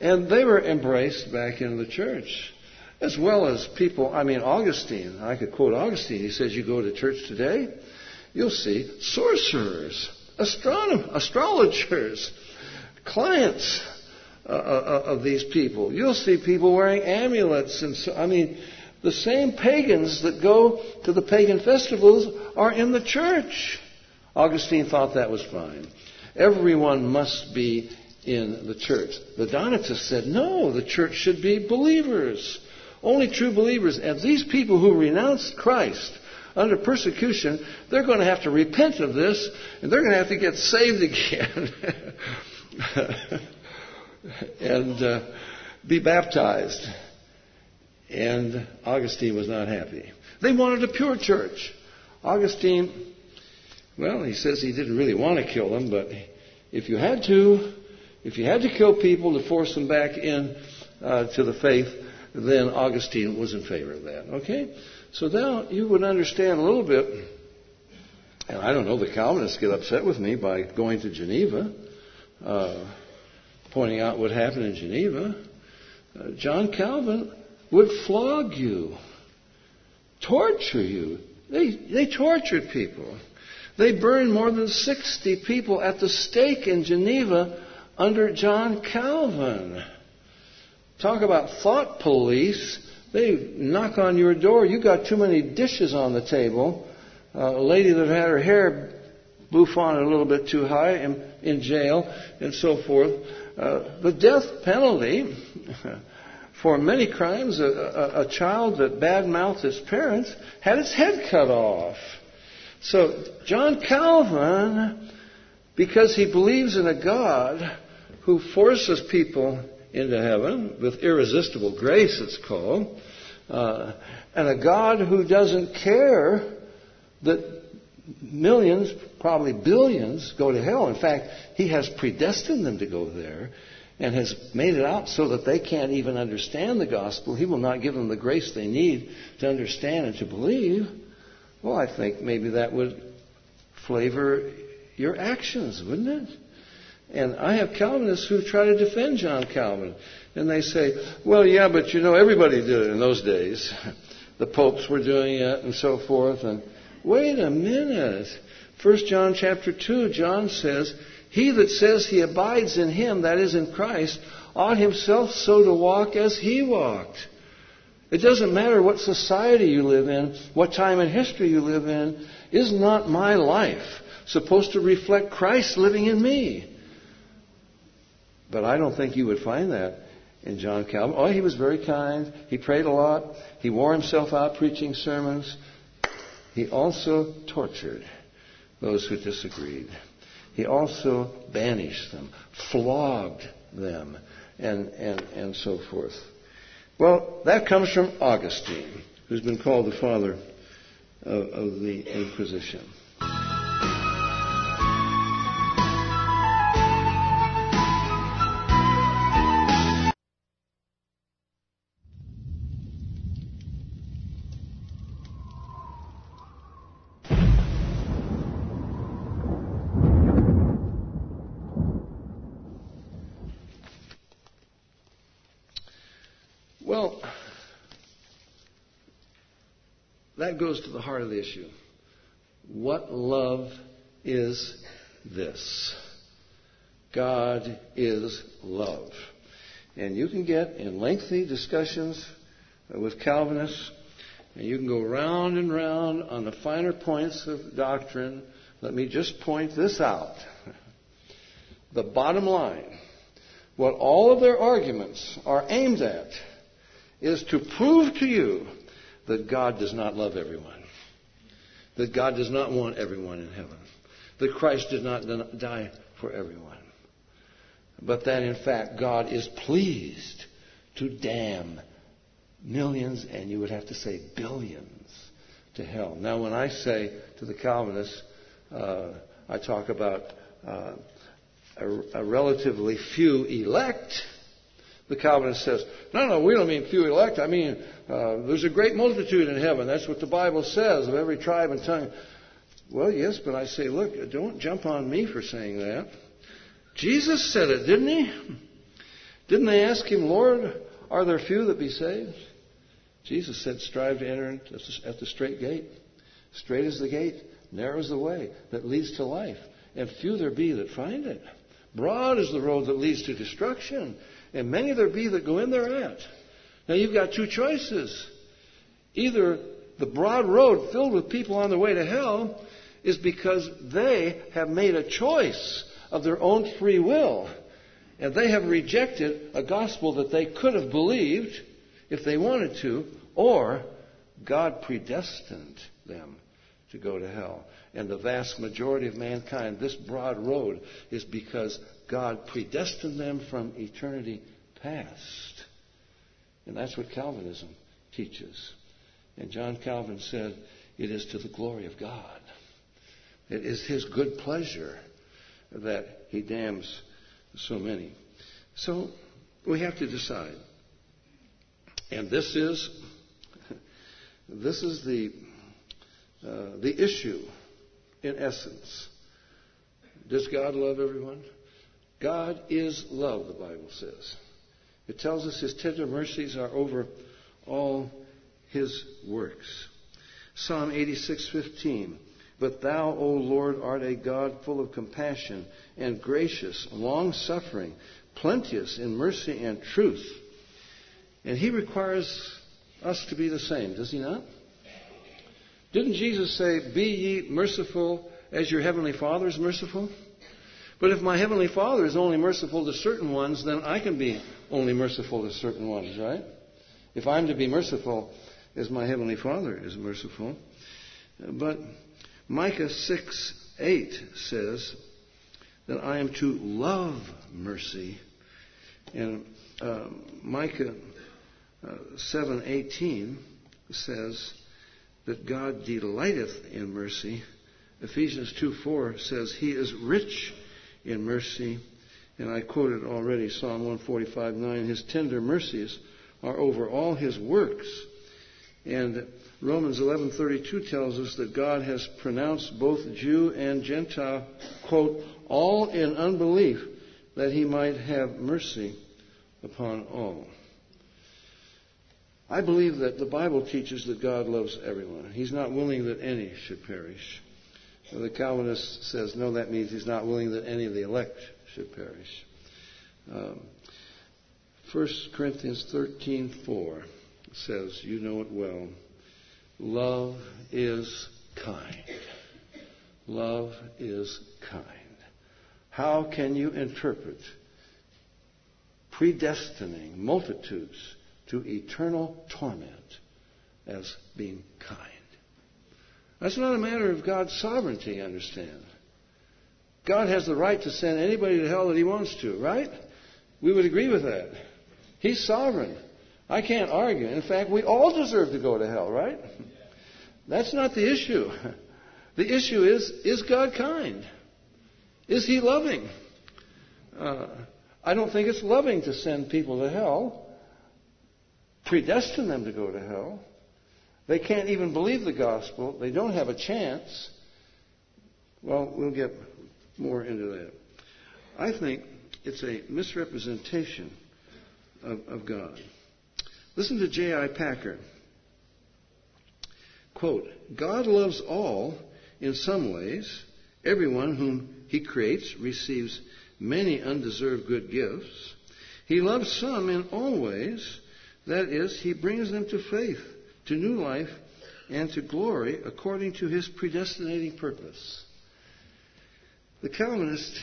And they were embraced back into the church. As well as people, I mean, Augustine, I could quote Augustine. He says, You go to church today, you'll see sorcerers, astronom- astrologers, clients uh, uh, of these people. You'll see people wearing amulets. And so, I mean, The same pagans that go to the pagan festivals are in the church. Augustine thought that was fine. Everyone must be in the church. The Donatists said, no, the church should be believers. Only true believers. And these people who renounced Christ under persecution, they're going to have to repent of this and they're going to have to get saved again <laughs> and uh, be baptized. And Augustine was not happy. They wanted a pure church. Augustine, well, he says he didn't really want to kill them, but if you had to, if you had to kill people to force them back in uh, to the faith, then Augustine was in favor of that. Okay? So now you would understand a little bit, and I don't know, the Calvinists get upset with me by going to Geneva, uh, pointing out what happened in Geneva. Uh, John Calvin would flog you, torture you. They, they tortured people. They burned more than 60 people at the stake in Geneva under John Calvin. Talk about thought police. They knock on your door. You got too many dishes on the table. Uh, a lady that had her hair bouffant a little bit too high in, in jail, and so forth. Uh, the death penalty <laughs> for many crimes, a, a, a child that badmouthed his parents had its head cut off. So John Calvin, because he believes in a God who forces people into heaven with irresistible grace, it's called, uh, and a God who doesn't care that millions, probably billions, go to hell. In fact, he has predestined them to go there and has made it out so that they can't even understand the gospel. He will not give them the grace they need to understand and to believe. Well, I think maybe that would flavor your actions, wouldn't it? And I have Calvinists who try to defend John Calvin. And they say, well, yeah, but you know, everybody did it in those days. <laughs> The popes were doing it and so forth. And wait a minute. First John chapter 2, John says, He that says he abides in him, that is in Christ, ought himself so to walk as he walked. It doesn't matter what society you live in, what time in history you live in. Is not my life supposed to reflect Christ living in me? But I don't think you would find that in John Calvin. Oh, he was very kind. He prayed a lot. He wore himself out preaching sermons. He also tortured those who disagreed. He also banished them, flogged them, and, and, and so forth. Well, that comes from Augustine, who's been called the father of, of the Inquisition. To the heart of the issue. What love is this? God is love. And you can get in lengthy discussions with Calvinists, and you can go round and round on the finer points of doctrine. Let me just point this out. The bottom line, what all of their arguments are aimed at, is to prove to you that God does not love everyone, that God does not want everyone in heaven, that Christ did not die for everyone, but that in fact God is pleased to damn millions, and you would have to say billions, to hell. Now, when I say to the Calvinists, uh, I talk about uh, a, a relatively few elect the Calvinist says, no, no, we don't mean few elect. I mean, uh, there's a great multitude in heaven. That's what the Bible says of every tribe and tongue. Well, yes, but I say, look, don't jump on me for saying that. Jesus said it, didn't he? Didn't they ask him, Lord, are there few that be saved? Jesus said, strive to enter at the straight gate. Straight is the gate, narrow is the way that leads to life, and few there be that find it. Broad is the road that leads to destruction, and many there be that go in thereat. Now you've got two choices. Either the broad road filled with people on their way to hell is because they have made a choice of their own free will. And they have rejected a gospel that they could have believed if they wanted to, or God predestined them to go to hell. And the vast majority of mankind, this broad road is because God predestined them from eternity past. And that's what Calvinism teaches. And John Calvin said, it is to the glory of God. It is his good pleasure that he damns so many. So we have to decide. And this is <laughs> this is the uh, the issue in essence. Does God love everyone? God is love, the Bible says. It tells us his tender mercies are over all his works. Psalm 86:15 But thou, O Lord, art a God full of compassion and gracious, long-suffering, plenteous in mercy and truth. And he requires us to be the same, does he not? Didn't Jesus say, Be ye merciful as your heavenly Father is merciful? But if my heavenly Father is only merciful to certain ones, then I can be only merciful to certain ones, right? If I'm to be merciful as my heavenly Father is merciful. But Micah 6 8 says that I am to love mercy. And uh, Micah uh, 7:18 says that God delighteth in mercy. Ephesians 2:4 says he is rich in mercy. And I quoted already Psalm 145:9 his tender mercies are over all his works. And Romans 11:32 tells us that God has pronounced both Jew and Gentile, quote, all in unbelief, that he might have mercy upon all. I believe that the Bible teaches that God loves everyone. He's not willing that any should perish. The Calvinist says, no, that means he's not willing that any of the elect should perish. Um, 1 Corinthians 13:4 says, you know it well, love is kind. Love is kind. How can you interpret predestining multitudes to eternal torment as being kind. That's not a matter of God's sovereignty, understand. God has the right to send anybody to hell that he wants to, right? We would agree with that. He's sovereign. I can't argue. In fact, we all deserve to go to hell, right? That's not the issue. The issue is, is God kind? Is he loving? Uh, I don't think it's loving to send people to hell predestine them to go to hell. They can't even believe the gospel. They don't have a chance. Well, we'll get more into that. I think it's a misrepresentation of, of God. Listen to J.I. Packer. Quote, God loves all in some ways. Everyone whom he creates receives many undeserved good gifts. He loves some in all ways that is, he brings them to faith, to new life, and to glory according to his predestinating purpose. The Calvinist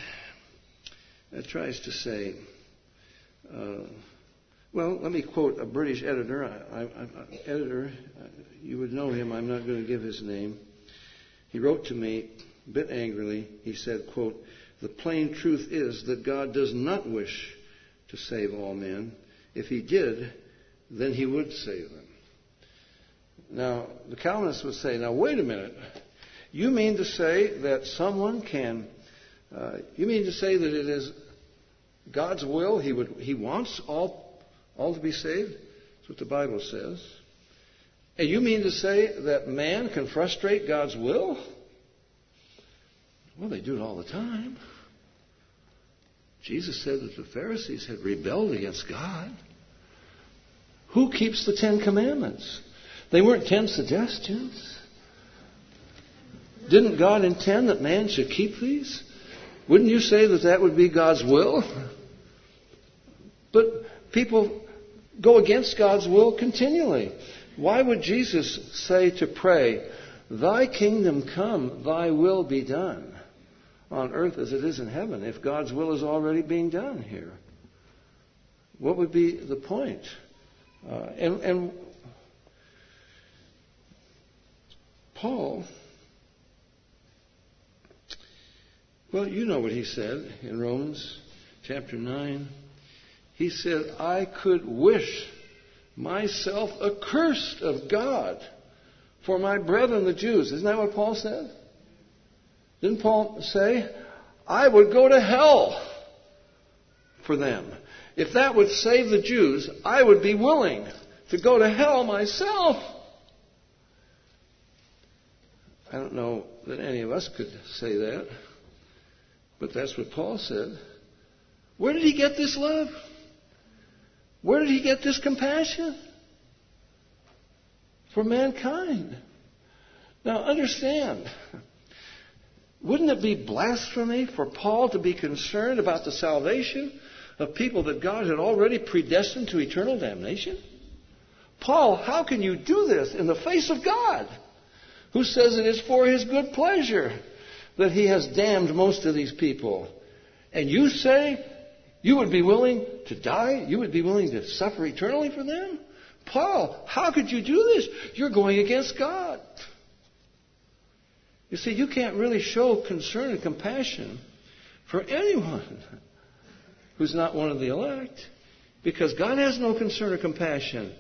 uh, tries to say, uh, well, let me quote a British editor. I, I, I, editor, uh, you would know him. I'm not going to give his name. He wrote to me a bit angrily. He said, quote, the plain truth is that God does not wish to save all men. If he did, then he would save them. Now, the Calvinists would say, now wait a minute. You mean to say that someone can, uh, you mean to say that it is God's will, he, would, he wants all, all to be saved? That's what the Bible says. And you mean to say that man can frustrate God's will? Well, they do it all the time. Jesus said that the Pharisees had rebelled against God. Who keeps the Ten Commandments? They weren't ten suggestions. Didn't God intend that man should keep these? Wouldn't you say that that would be God's will? But people go against God's will continually. Why would Jesus say to pray, Thy kingdom come, thy will be done on earth as it is in heaven, if God's will is already being done here? What would be the point? Uh, and, and Paul, well, you know what he said in Romans chapter 9. He said, I could wish myself accursed of God for my brethren the Jews. Isn't that what Paul said? Didn't Paul say, I would go to hell for them? If that would save the Jews, I would be willing to go to hell myself. I don't know that any of us could say that, but that's what Paul said. Where did he get this love? Where did he get this compassion? For mankind. Now understand, wouldn't it be blasphemy for Paul to be concerned about the salvation of people that God had already predestined to eternal damnation? Paul, how can you do this in the face of God, who says it is for his good pleasure that he has damned most of these people? And you say you would be willing to die? You would be willing to suffer eternally for them? Paul, how could you do this? You're going against God. You see, you can't really show concern and compassion for anyone who's not one of the elect because God has no concern or compassion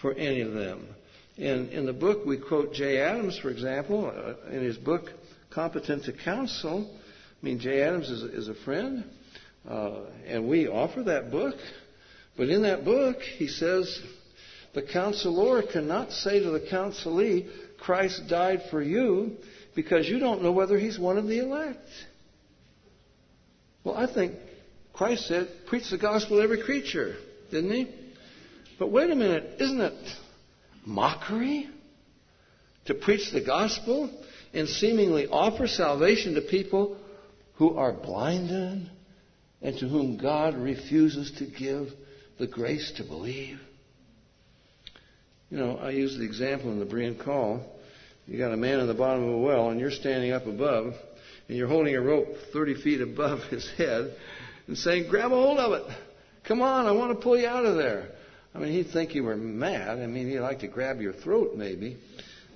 for any of them. In, in the book, we quote Jay Adams, for example, uh, in his book, Competent to Counsel. I mean, Jay Adams is, is a friend. Uh, and we offer that book. But in that book, he says, the counselor cannot say to the counselee, Christ died for you, because you don't know whether he's one of the elect. Well, I think Christ said, preach the gospel to every creature, didn't he? But wait a minute, isn't it mockery to preach the gospel and seemingly offer salvation to people who are blinded and to whom God refuses to give the grace to believe. You know, I use the example in the Berean call. You got a man in the bottom of a well, and you're standing up above, and you're holding a rope 30 feet above <laughs> his head, and saying, "Grab a hold of it! Come on, I want to pull you out of there." I mean, he'd think you were mad. I mean, he'd like to grab your throat, maybe.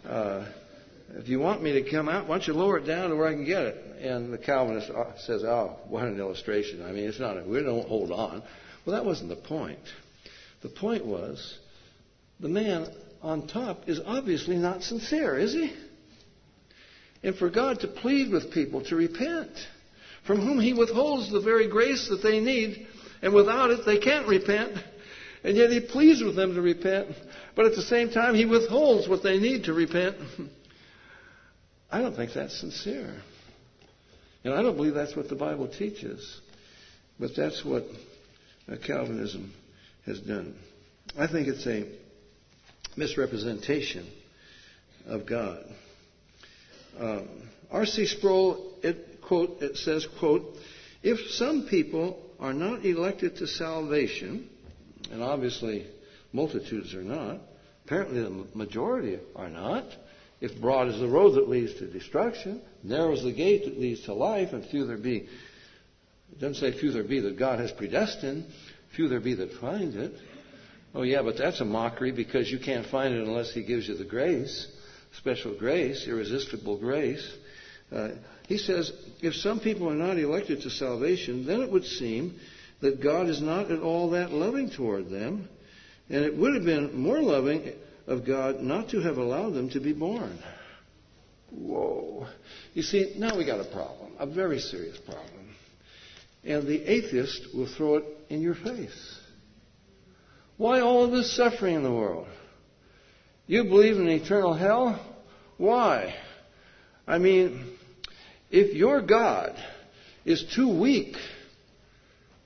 Uh, if you want me to come out, why don't you lower it down to where I can get it? And the Calvinist uh, says, oh, what an illustration. I mean, it's not, a, we don't hold on. Well, that wasn't the point. The point was, the man on top is obviously not sincere, is he? And for God to plead with people to repent, from whom he withholds the very grace that they need, and without it they can't repent, and yet he pleads with them to repent, but at the same time he withholds what they need to repent. I don't think that's sincere. And I don't believe that's what the Bible teaches. But that's what Calvinism has done. I think it's a misrepresentation of God. Um, R.C. Sproul, it, quote, it says, quote, if some people are not elected to salvation, and obviously multitudes are not, apparently the majority are not, if broad is the road that leads to destruction, narrow is the gate that leads to life, and few there be. It doesn't say few there be that God has predestined, few there be that find it. Oh, yeah, but that's a mockery because you can't find it unless He gives you the grace, special grace, irresistible grace. Uh, he says, if some people are not elected to salvation, then it would seem that God is not at all that loving toward them, and it would have been more loving of God not to have allowed them to be born. Whoa. You see, now we got a problem, a very serious problem. And the atheist will throw it in your face. Why all of this suffering in the world? You believe in eternal hell? Why? I mean, if your God is too weak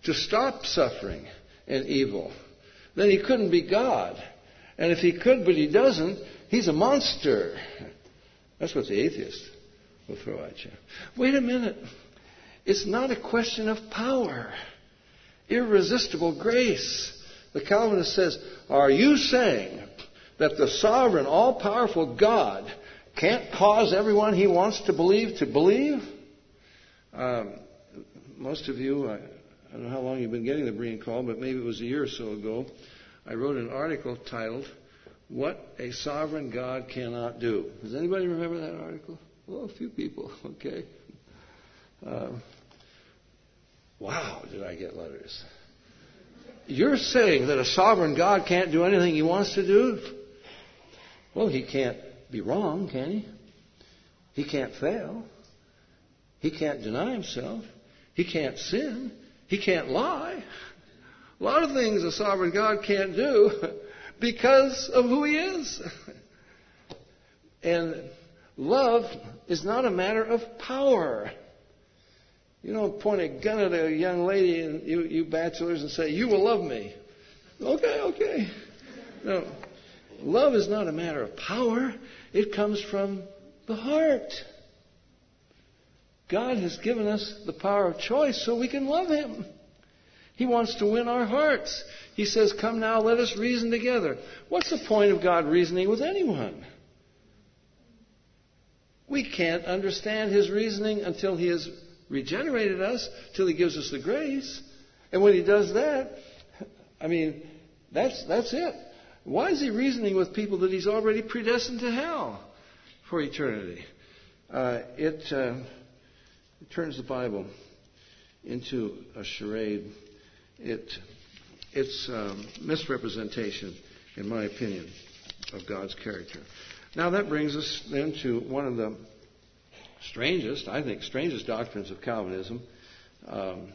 to stop suffering and evil, then he couldn't be God. And if he could, but he doesn't, he's a monster. That's what the atheist will throw at you. Wait a minute. It's not a question of power. Irresistible grace. The Calvinist says, Are you saying that the sovereign, all powerful God can't cause everyone he wants to believe to believe? Um, most of you, I, I don't know how long you've been getting the Berean call, but maybe it was a year or so ago, I wrote an article titled, What a Sovereign God Cannot Do. Does anybody remember that article? Well, a few people, <laughs> okay. Um, wow, did I get letters. You're saying that a sovereign God can't do anything he wants to do? Well, he can't be wrong, can he? He can't fail. He can't deny himself. He can't sin. He can't lie. A lot of things a sovereign God can't do <laughs> because of who He is. And love is not a matter of power. You don't point a gun at a young lady and you, you bachelors and say, You will love me. Okay, okay. No. Love is not a matter of power, it comes from the heart. God has given us the power of choice so we can love Him. He wants to win our hearts. He says, Come now, let us reason together. What's the point of God reasoning with anyone? We can't understand His reasoning until He has regenerated us, till He gives us the grace. And when He does that, I mean, that's, that's it. Why is He reasoning with people that He's already predestined to hell for eternity? Uh, it, uh, it turns the Bible into a charade it, it's um, misrepresentation, in my opinion, of God's character. Now that brings us then to one of the strangest, I think, strangest doctrines of Calvinism. Um,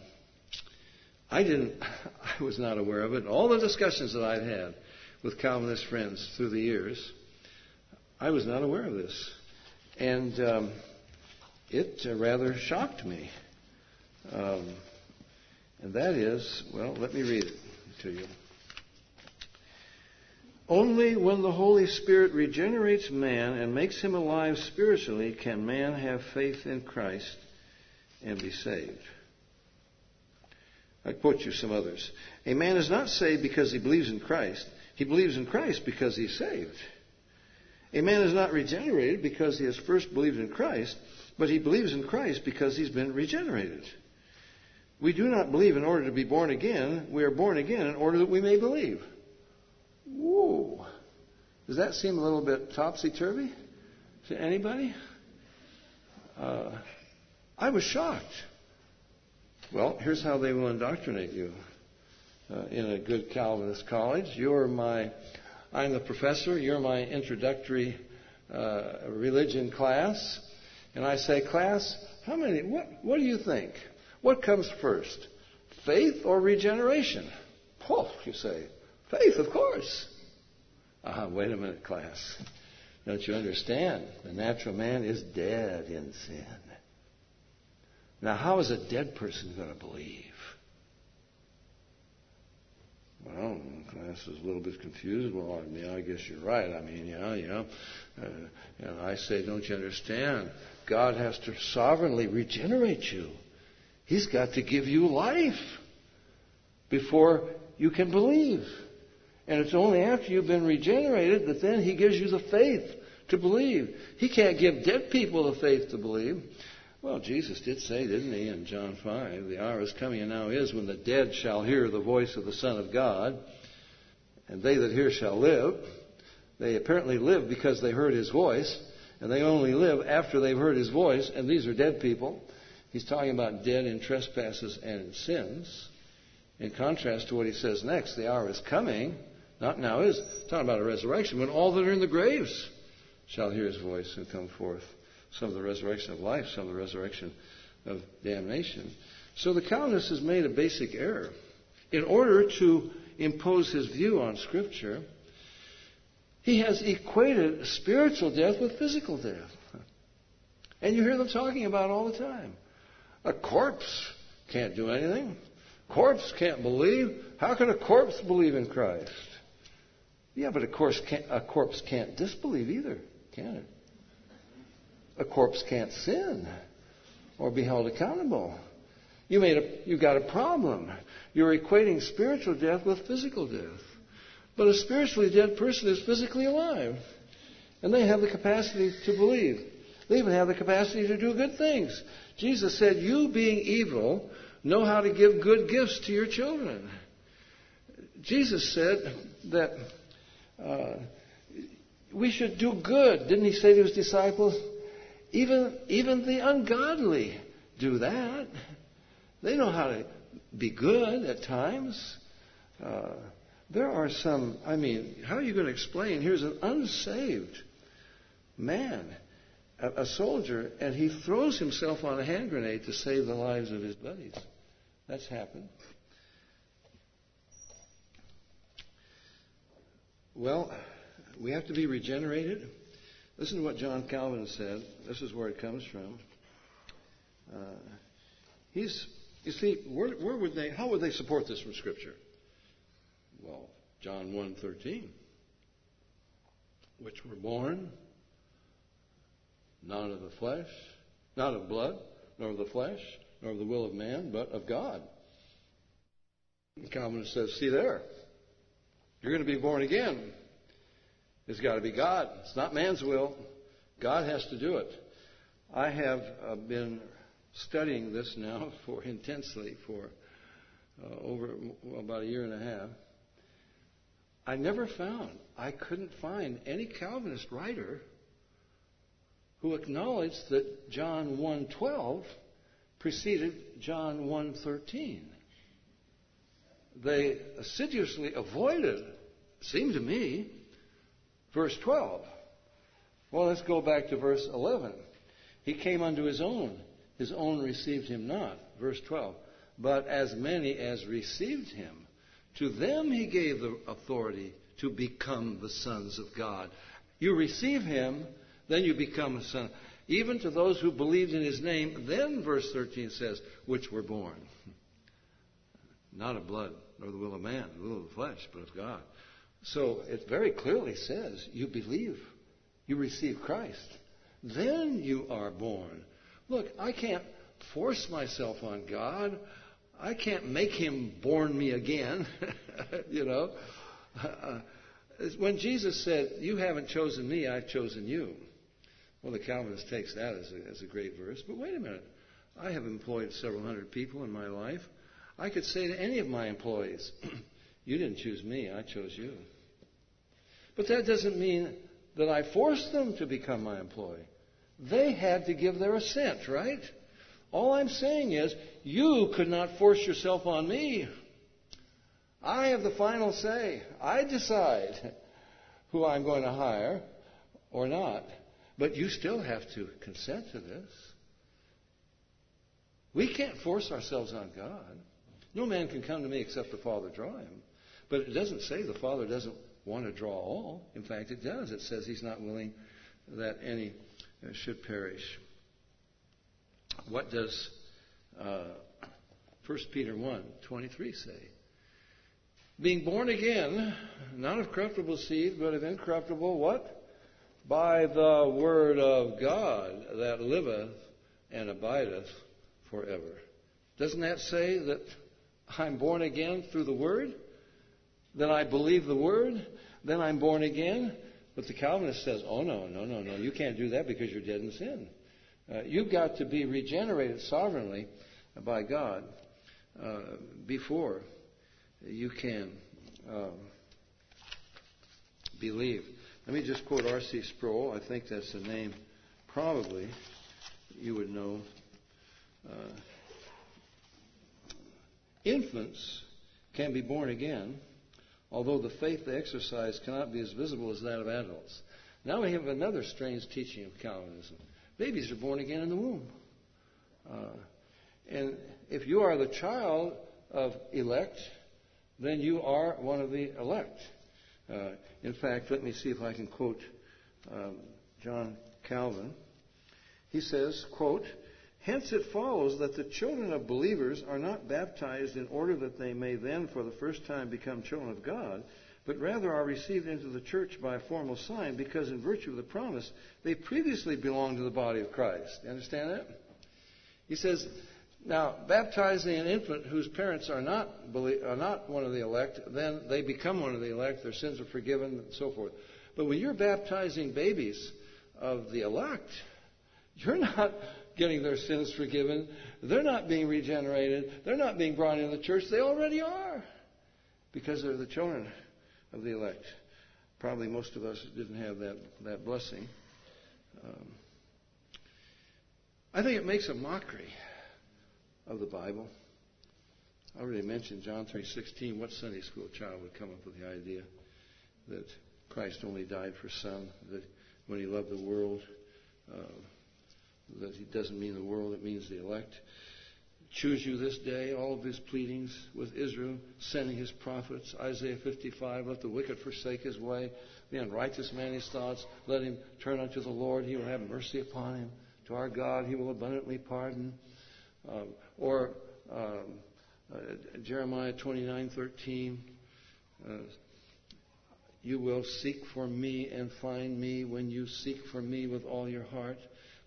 I didn't, <laughs> I was not aware of it. All the discussions that I've had with Calvinist friends through the years, I was not aware of this, and um, it uh, rather shocked me. Um, and that is, well, let me read it to you. Only when the Holy Spirit regenerates man and makes him alive spiritually can man have faith in Christ and be saved. I quote you some others. A man is not saved because he believes in Christ. He believes in Christ because he's saved. A man is not regenerated because he has first believed in Christ, but he believes in Christ because he's been regenerated. We do not believe in order to be born again. We are born again in order that we may believe. Whoa. Does that seem a little bit topsy turvy to anybody? Uh, I was shocked. Well, here's how they will indoctrinate you uh, in a good Calvinist college. You're my, I'm the professor. You're my introductory uh, religion class, and I say, class, how many? What, what do you think? What comes first, faith or regeneration? Oh, you say, faith, of course. Ah, wait a minute, class. Don't you understand? The natural man is dead in sin. Now, how is a dead person going to believe? Well, class is a little bit confused. Well, I mean, I guess you're right. I mean, yeah, know, uh, know, I say, don't you understand? God has to sovereignly regenerate you. He's got to give you life before you can believe. And it's only after you've been regenerated that then He gives you the faith to believe. He can't give dead people the faith to believe. Well, Jesus did say, didn't he, in John 5, the hour is coming and now is when the dead shall hear the voice of the Son of God, and they that hear shall live. They apparently live because they heard his voice, and they only live after they've heard his voice, and these are dead people. He's talking about dead in trespasses and in sins. In contrast to what he says next, the hour is coming, not now is, talking about a resurrection, when all that are in the graves shall hear his voice and come forth. Some of the resurrection of life, some of the resurrection of damnation. So the Calvinist has made a basic error. In order to impose his view on Scripture, he has equated spiritual death with physical death. And you hear them talking about all the time. A corpse can't do anything. Corpse can't believe. How can a corpse believe in Christ? Yeah, but corpse can't, a corpse can't disbelieve either, can it? A corpse can't sin or be held accountable. You made a, you got a problem. You're equating spiritual death with physical death. But a spiritually dead person is physically alive. And they have the capacity to believe. They even have the capacity to do good things. Jesus said, You being evil, know how to give good gifts to your children. Jesus said that uh, we should do good. Didn't he say to his disciples? Even, even the ungodly do that. They know how to be good at times. Uh, there are some, I mean, how are you going to explain? Here's an unsaved man, a, a soldier, and he throws himself on a hand grenade to save the lives of his buddies. That's happened. Well, we have to be regenerated. Listen to what John Calvin said. This is where it comes from. Uh, he's, you see, where, where, would they, how would they support this from Scripture? Well, John 1.13, which were born not of the flesh, not of blood, nor of the flesh, nor of the will of man, but of God. Calvin says, see there, you're going to be born again. It's got to be God. It's not man's will. God has to do it. I have uh, been studying this now <laughs> for intensely for uh, over about a year and a half. I never found, I couldn't find any Calvinist writer who acknowledged that John 1:12 preceded John 1:13. They assiduously avoided, seemed to me, verse 12. Well, let's go back to verse 11. He came unto his own, his own received him not. Verse 12. But as many as received him, to them he gave the authority to become the sons of God. You receive him, then you become a son. Even to those who believed in his name, then verse 13 says, which were born. <laughs> Not of blood, nor the will of man, the will of the flesh, but of God. So it very clearly says, you believe, you receive Christ. Then you are born. Look, I can't force myself on God. I can't make him born me again. <laughs> you know. Uh, when Jesus said, You haven't chosen me, I've chosen you. Well, the Calvinist takes that as a, as a great verse. But wait a minute. I have employed several hundred people in my life. I could say to any of my employees, <clears throat> You didn't choose me, I chose you. But that doesn't mean that I forced them to become my employee. They had to give their assent, right? All I'm saying is, you could not force yourself on me. I have the final say. I decide who I'm going to hire or not. But you still have to consent to this. We can't force ourselves on God. No man can come to me except the Father draw him. But it doesn't say the Father doesn't want to draw all. In fact, it does. It says he's not willing that any should perish. What does uh, 1 Peter 1 23 say? Being born again, not of corruptible seed, but of incorruptible what? By the word of God that liveth and abideth forever. Doesn't that say that I'm born again through the word? Then I believe the word? Then I'm born again? But the Calvinist says, oh no, no, no, no, you can't do that because you're dead in sin. Uh, you've got to be regenerated sovereignly by God uh, before you can um, believe. Let me just quote R.C. Sproul. I think that's the name probably you would know. Uh, infants can be born again, although the faith they exercise cannot be as visible as that of adults. Now we have another strange teaching of Calvinism. Babies are born again in the womb. Uh, and if you are the child of elect, then you are one of the elect. Uh, in fact, let me see if I can quote um, John Calvin. He says, quote, Hence it follows that the children of believers are not baptized in order that they may then for the first time become children of God, but rather are received into the church by a formal sign because in virtue of the promise they previously belonged to the body of Christ. You understand that? He says, Now, baptizing an infant whose parents are not, are not one of the elect, then they become one of the elect, their sins are forgiven, and so forth. But when you're baptizing babies of the elect, you're not getting their sins forgiven. They're not being regenerated. They're not being brought into the church. They already are because they're the children of the elect. Probably most of us didn't have that, that blessing. Um, I think it makes a mockery of the Bible. I already mentioned John 3:16. What Sunday school child would come up with the idea that Christ only died for some, that when he loved the world, uh, that he doesn't mean the world, it means the elect. Choose you this day, all of his pleadings with Israel, sending his prophets. Isaiah 55, let the wicked forsake his way, the unrighteous man his thoughts, let him turn unto the Lord, he will have mercy upon him. To our God, he will abundantly pardon. Um, or um, uh, Jeremiah 29:13, uh, you will seek for me and find me when you seek for me with all your heart.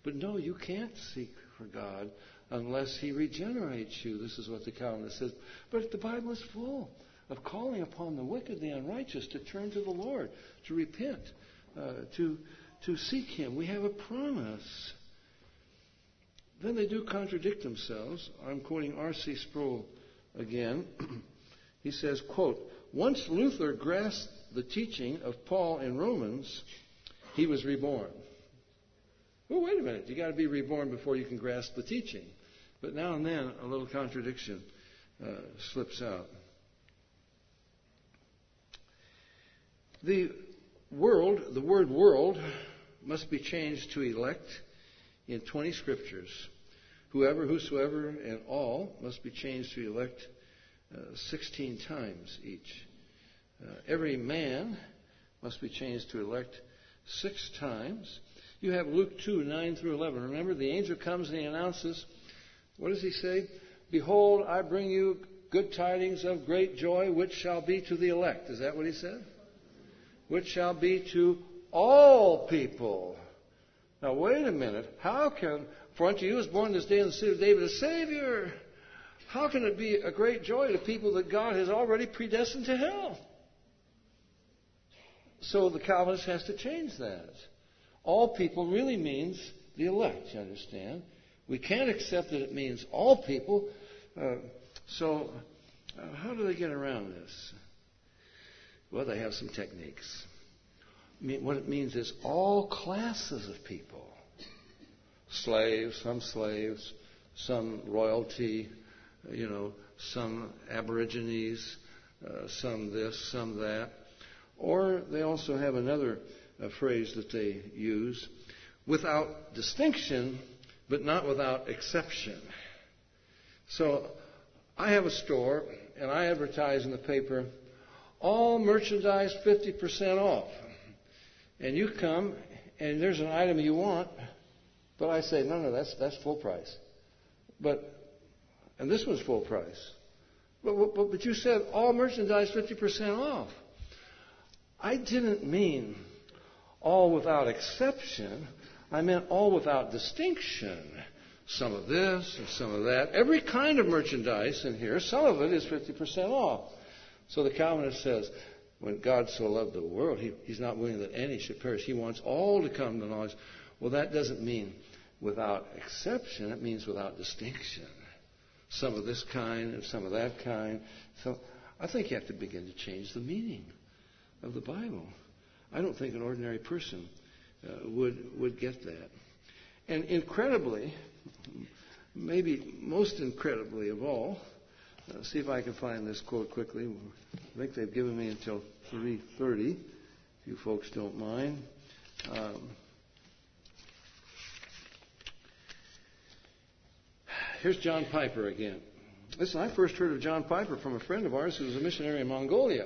But no, you can't seek for God unless He regenerates you. This is what the Calvinist says. But the Bible is full of calling upon the wicked, the unrighteous, to turn to the Lord, to repent, uh, to to seek Him. We have a promise. Then they do contradict themselves. I'm quoting R.C. Sproul again. <clears throat> he says, quote, Once Luther grasped the teaching of Paul in Romans, he was reborn. Well, wait a minute. You've got to be reborn before you can grasp the teaching. But now and then, a little contradiction uh, slips out. The world, the word world, must be changed to elect in 20 scriptures. Whoever, whosoever, and all must be changed to elect uh, 16 times each. Uh, every man must be changed to elect six times. You have Luke 2, 9 through 11. Remember, the angel comes and he announces, what does he say? Behold, I bring you good tidings of great joy, which shall be to the elect. Is that what he said? Which shall be to all people. Now, wait a minute. How can, for unto you is born this day in the city of David a Savior. How can it be a great joy to people that God has already predestined to hell? So the Calvinist has to change that. All people really means the elect, you understand? We can't accept that it means all people. Uh, so, uh, how do they get around this? Well, they have some techniques what it means is all classes of people slaves, some slaves, some royalty, you know, some aborigines, uh, some this, some that. Or they also have another uh, phrase that they use without distinction, but not without exception. So I have a store and I advertise in the paper all merchandise 50% off and you come and there's an item you want, but I say, no, no, that's, that's full price. But, and this one's full price. But, but, but you said all merchandise 50% off. I didn't mean all without exception. I meant all without distinction. Some of this and some of that. Every kind of merchandise in here, some of it is 50% off. So the Calvinist says, when God so loved the world, he, He's not willing that any should perish. He wants all to come to knowledge. Well, that doesn't mean without exception, it means without distinction. Some of this kind and some of that kind. So I think you have to begin to change the meaning of the Bible. I don't think an ordinary person uh, would, would get that. And incredibly, maybe most incredibly of all, uh, see if I can find this quote quickly. I think they've given me until 3:30. If you folks don't mind. Um, here's John Piper again. Listen, I first heard of John Piper from a friend of ours who was a missionary in Mongolia.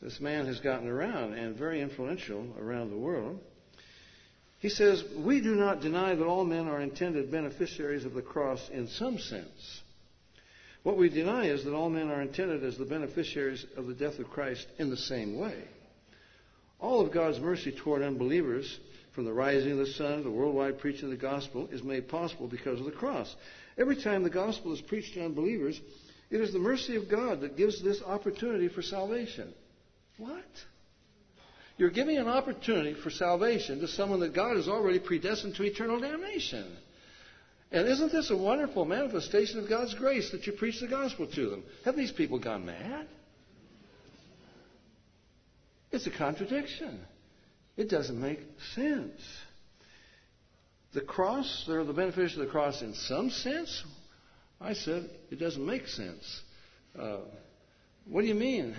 This man has gotten around and very influential around the world. He says, We do not deny that all men are intended beneficiaries of the cross in some sense. What we deny is that all men are intended as the beneficiaries of the death of Christ in the same way. All of God's mercy toward unbelievers from the rising of the sun to the worldwide preaching of the gospel is made possible because of the cross. Every time the gospel is preached to unbelievers, it is the mercy of God that gives this opportunity for salvation. What? You're giving an opportunity for salvation to someone that God has already predestined to eternal damnation. And isn't this a wonderful manifestation of God's grace that you preach the gospel to them? Have these people gone mad? It's a contradiction. It doesn't make sense. The cross, they're the beneficiaries of the cross in some sense. I said it doesn't make sense. Uh, what do you mean?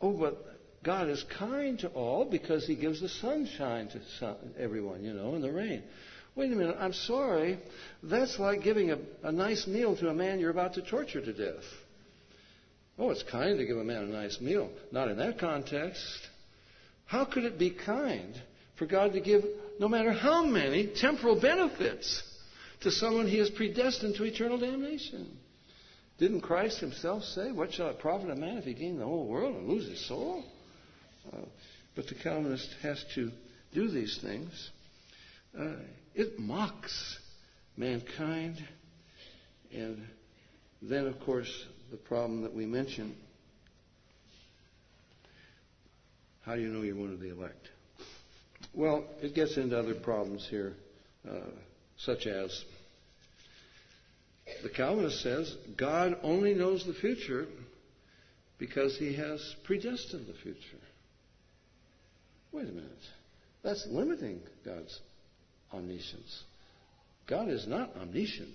Oh, but God is kind to all because He gives the sunshine to sun, everyone, you know, and the rain. Wait a minute, I'm sorry. That's like giving a, a nice meal to a man you're about to torture to death. Oh, it's kind to give a man a nice meal. Not in that context. How could it be kind for God to give no matter how many temporal benefits to someone he has predestined to eternal damnation? Didn't Christ himself say, What shall it profit a man if he gain the whole world and lose his soul? Uh, but the Calvinist has to do these things. Uh, it mocks mankind. And then, of course, the problem that we mentioned how do you know you're one of the elect? Well, it gets into other problems here, uh, such as the Calvinist says God only knows the future because he has predestined the future. Wait a minute. That's limiting God's omniscience. God is not omniscient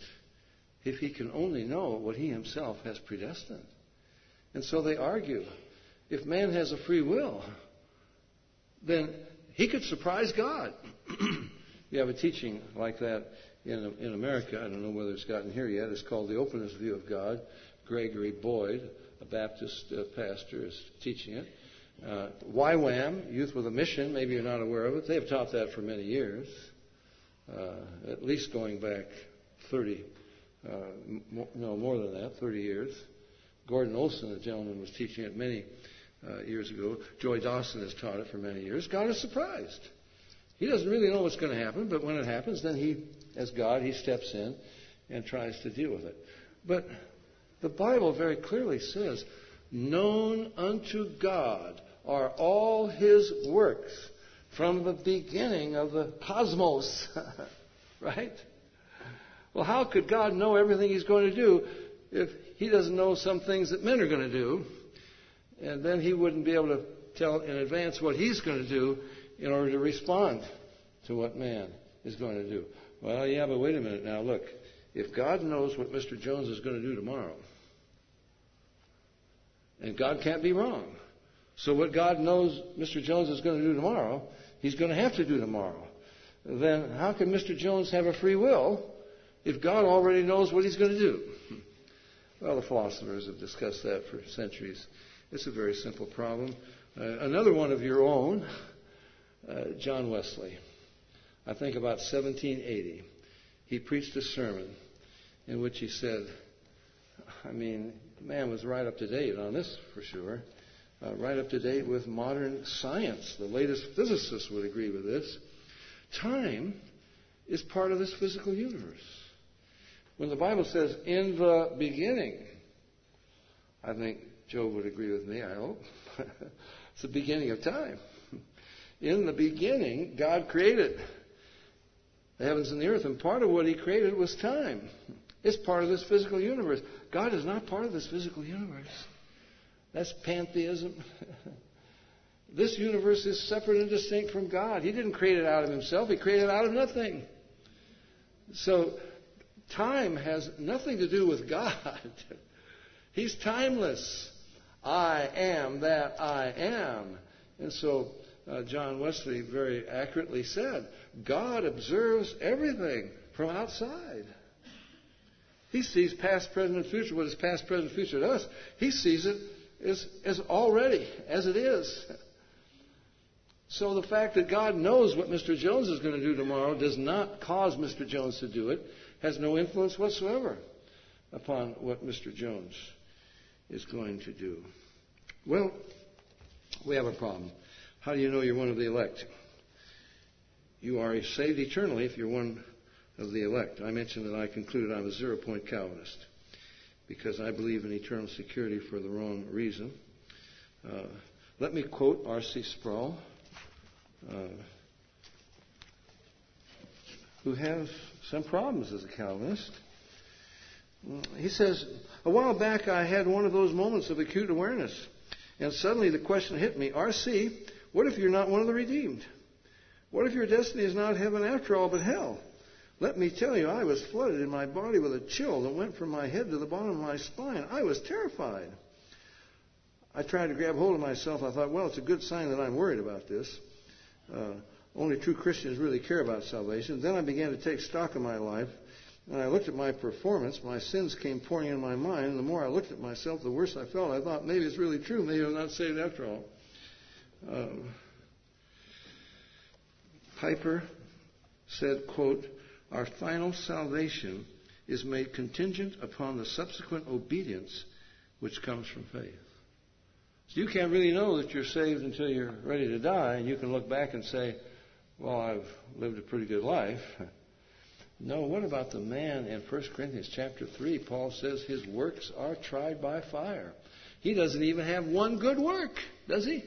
if he can only know what he himself has predestined. And so they argue if man has a free will, then he could surprise God. <clears throat> you have a teaching like that in, in America. I don't know whether it's gotten here yet. It's called The Openness View of God. Gregory Boyd, a Baptist uh, pastor, is teaching it. Uh, YWAM, Youth with a Mission, maybe you're not aware of it. They've taught that for many years, uh, at least going back 30, uh, no, more than that, 30 years. Gordon Olson, a gentleman, was teaching it many uh, years ago. Joy Dawson has taught it for many years. God is surprised. He doesn't really know what's going to happen, but when it happens, then he, as God, he steps in and tries to deal with it. But the Bible very clearly says, known unto God are all his works from the beginning of the cosmos. <laughs> right? Well, how could God know everything he's going to do if he doesn't know some things that men are going to do? And then he wouldn't be able to tell in advance what he's going to do in order to respond to what man is going to do. Well, yeah, but wait a minute now. Look, if God knows what Mr. Jones is going to do tomorrow, and God can't be wrong. So what God knows Mr. Jones is going to do tomorrow, he's going to have to do tomorrow. Then how can Mr. Jones have a free will if God already knows what he's going to do? <laughs> Well, the philosophers have discussed that for centuries. It's a very simple problem. Uh, another one of your own, uh, John Wesley. I think about 1780. He preached a sermon in which he said, I mean, man was right up to date on this for sure. Uh, right up to date with modern science. The latest physicists would agree with this. Time is part of this physical universe. When the Bible says, in the beginning, I think Job would agree with me, I hope. <laughs> it's the beginning of time. In the beginning, God created the heavens and the earth, and part of what He created was time. It's part of this physical universe. God is not part of this physical universe. That's pantheism. <laughs> this universe is separate and distinct from God. He didn't create it out of himself, He created it out of nothing. So, time has nothing to do with God. <laughs> He's timeless. I am that I am. And so, uh, John Wesley very accurately said, God observes everything from outside. He sees past, present, and future. What is past, present, and future to us? He sees it as, as already, as it is. So the fact that God knows what Mr. Jones is going to do tomorrow does not cause Mr. Jones to do it, has no influence whatsoever upon what Mr. Jones is going to do. Well, we have a problem. How do you know you're one of the elect? You are saved eternally if you're one of the elect. I mentioned that I concluded I'm a zero point Calvinist because I believe in eternal security for the wrong reason. Uh, let me quote R.C. Sproul, uh, who has some problems as a Calvinist. He says, A while back I had one of those moments of acute awareness, and suddenly the question hit me R.C., what if you're not one of the redeemed? What if your destiny is not heaven after all, but hell? Let me tell you, I was flooded in my body with a chill that went from my head to the bottom of my spine. I was terrified. I tried to grab hold of myself. I thought, well, it's a good sign that I'm worried about this. Uh, only true Christians really care about salvation. Then I began to take stock of my life, and I looked at my performance. My sins came pouring in my mind, and the more I looked at myself, the worse I felt. I thought, maybe it's really true. Maybe I'm not saved after all. Um, Piper said, quote, our final salvation is made contingent upon the subsequent obedience which comes from faith. So you can't really know that you're saved until you're ready to die, and you can look back and say, well, I've lived a pretty good life. <laughs> No, what about the man in 1 Corinthians chapter 3? Paul says his works are tried by fire. He doesn't even have one good work, does he?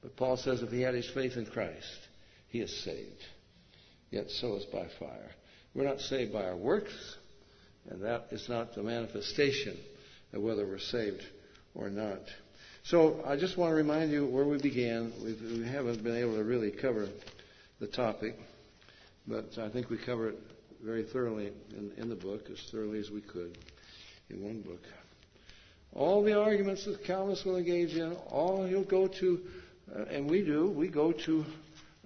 But Paul says if he had his faith in Christ, he is saved. Yet so is by fire. We're not saved by our works, and that is not the manifestation of whether we're saved or not. So I just want to remind you where we began. We've, we have not been able to really cover the topic, but I think we cover it very thoroughly in, in the book, as thoroughly as we could in one book. All the arguments that Calvinists will engage in, all he'll go to, uh, and we do, we go to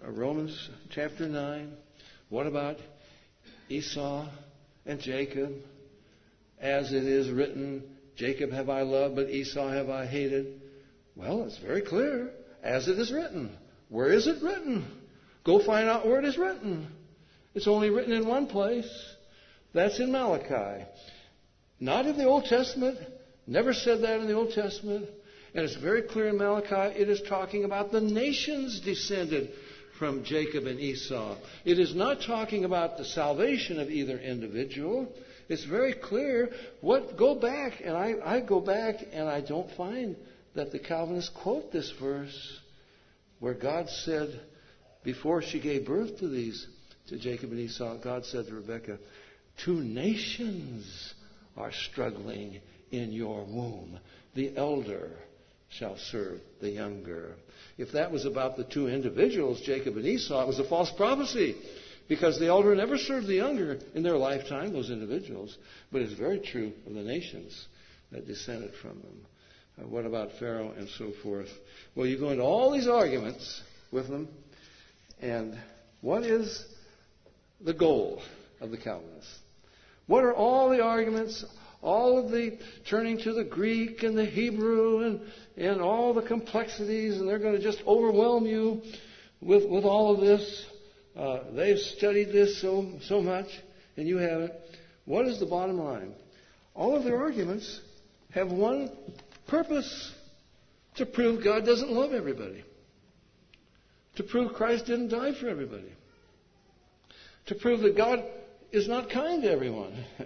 Uh, Romans chapter 9. What about Esau and Jacob? As it is written, Jacob have I loved, but Esau have I hated. Well, it's very clear. As it is written. Where is it written? Go find out where it is written. It's only written in one place. That's in Malachi. Not in the Old Testament. Never said that in the Old Testament. And it's very clear in Malachi, it is talking about the nations descended from Jacob and Esau. It is not talking about the salvation of either individual. It's very clear. What go back, and I, I go back and I don't find that the Calvinists quote this verse where God said, before she gave birth to these, to Jacob and Esau, God said to Rebekah, Two nations are struggling in your womb. The elder shall serve the younger. If that was about the two individuals, Jacob and Esau, it was a false prophecy. Because the elder never served the younger in their lifetime, those individuals. But it's very true of the nations that descended from them. Uh, what about Pharaoh and so forth? Well, you go into all these arguments with them, and what is the goal of the Calvinists? What are all the arguments, all of the turning to the Greek and the Hebrew and, and all the complexities, and they're going to just overwhelm you with, with all of this? Uh, they've studied this so, so much, and you haven't. What is the bottom line? All of their arguments have one purpose to prove God doesn't love everybody, to prove Christ didn't die for everybody, to prove that God is not kind to everyone. <laughs>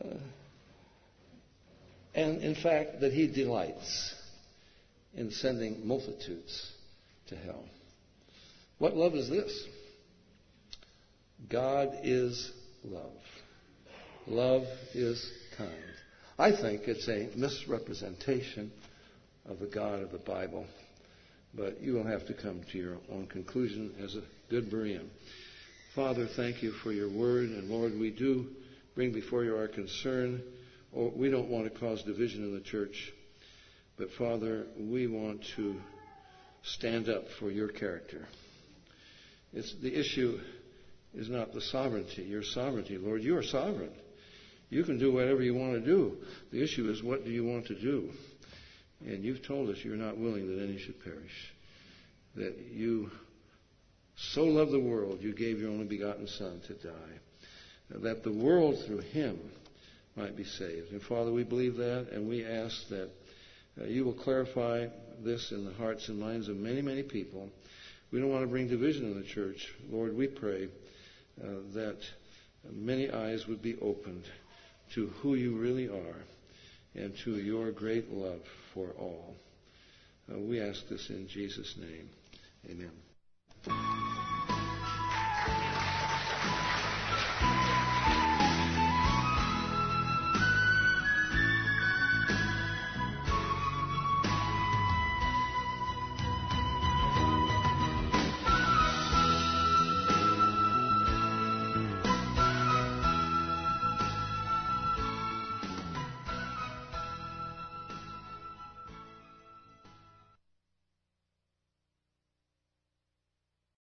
uh, and in fact, that He delights in sending multitudes to hell. What love is this? God is love. Love is kind. I think it's a misrepresentation of the God of the Bible, but you will have to come to your own conclusion as a good Berean. Father, thank you for your word, and Lord, we do bring before you our concern. Oh, we don't want to cause division in the church, but Father, we want to stand up for your character. It's, the issue is not the sovereignty, your sovereignty, Lord. You are sovereign. You can do whatever you want to do. The issue is what do you want to do? And you've told us you're not willing that any should perish. That you so loved the world, you gave your only begotten Son to die. That the world through him might be saved. And Father, we believe that, and we ask that uh, you will clarify this in the hearts and minds of many, many people. We don't want to bring division in the church. Lord, we pray uh, that many eyes would be opened to who you really are and to your great love for all. Uh, we ask this in Jesus' name. Amen.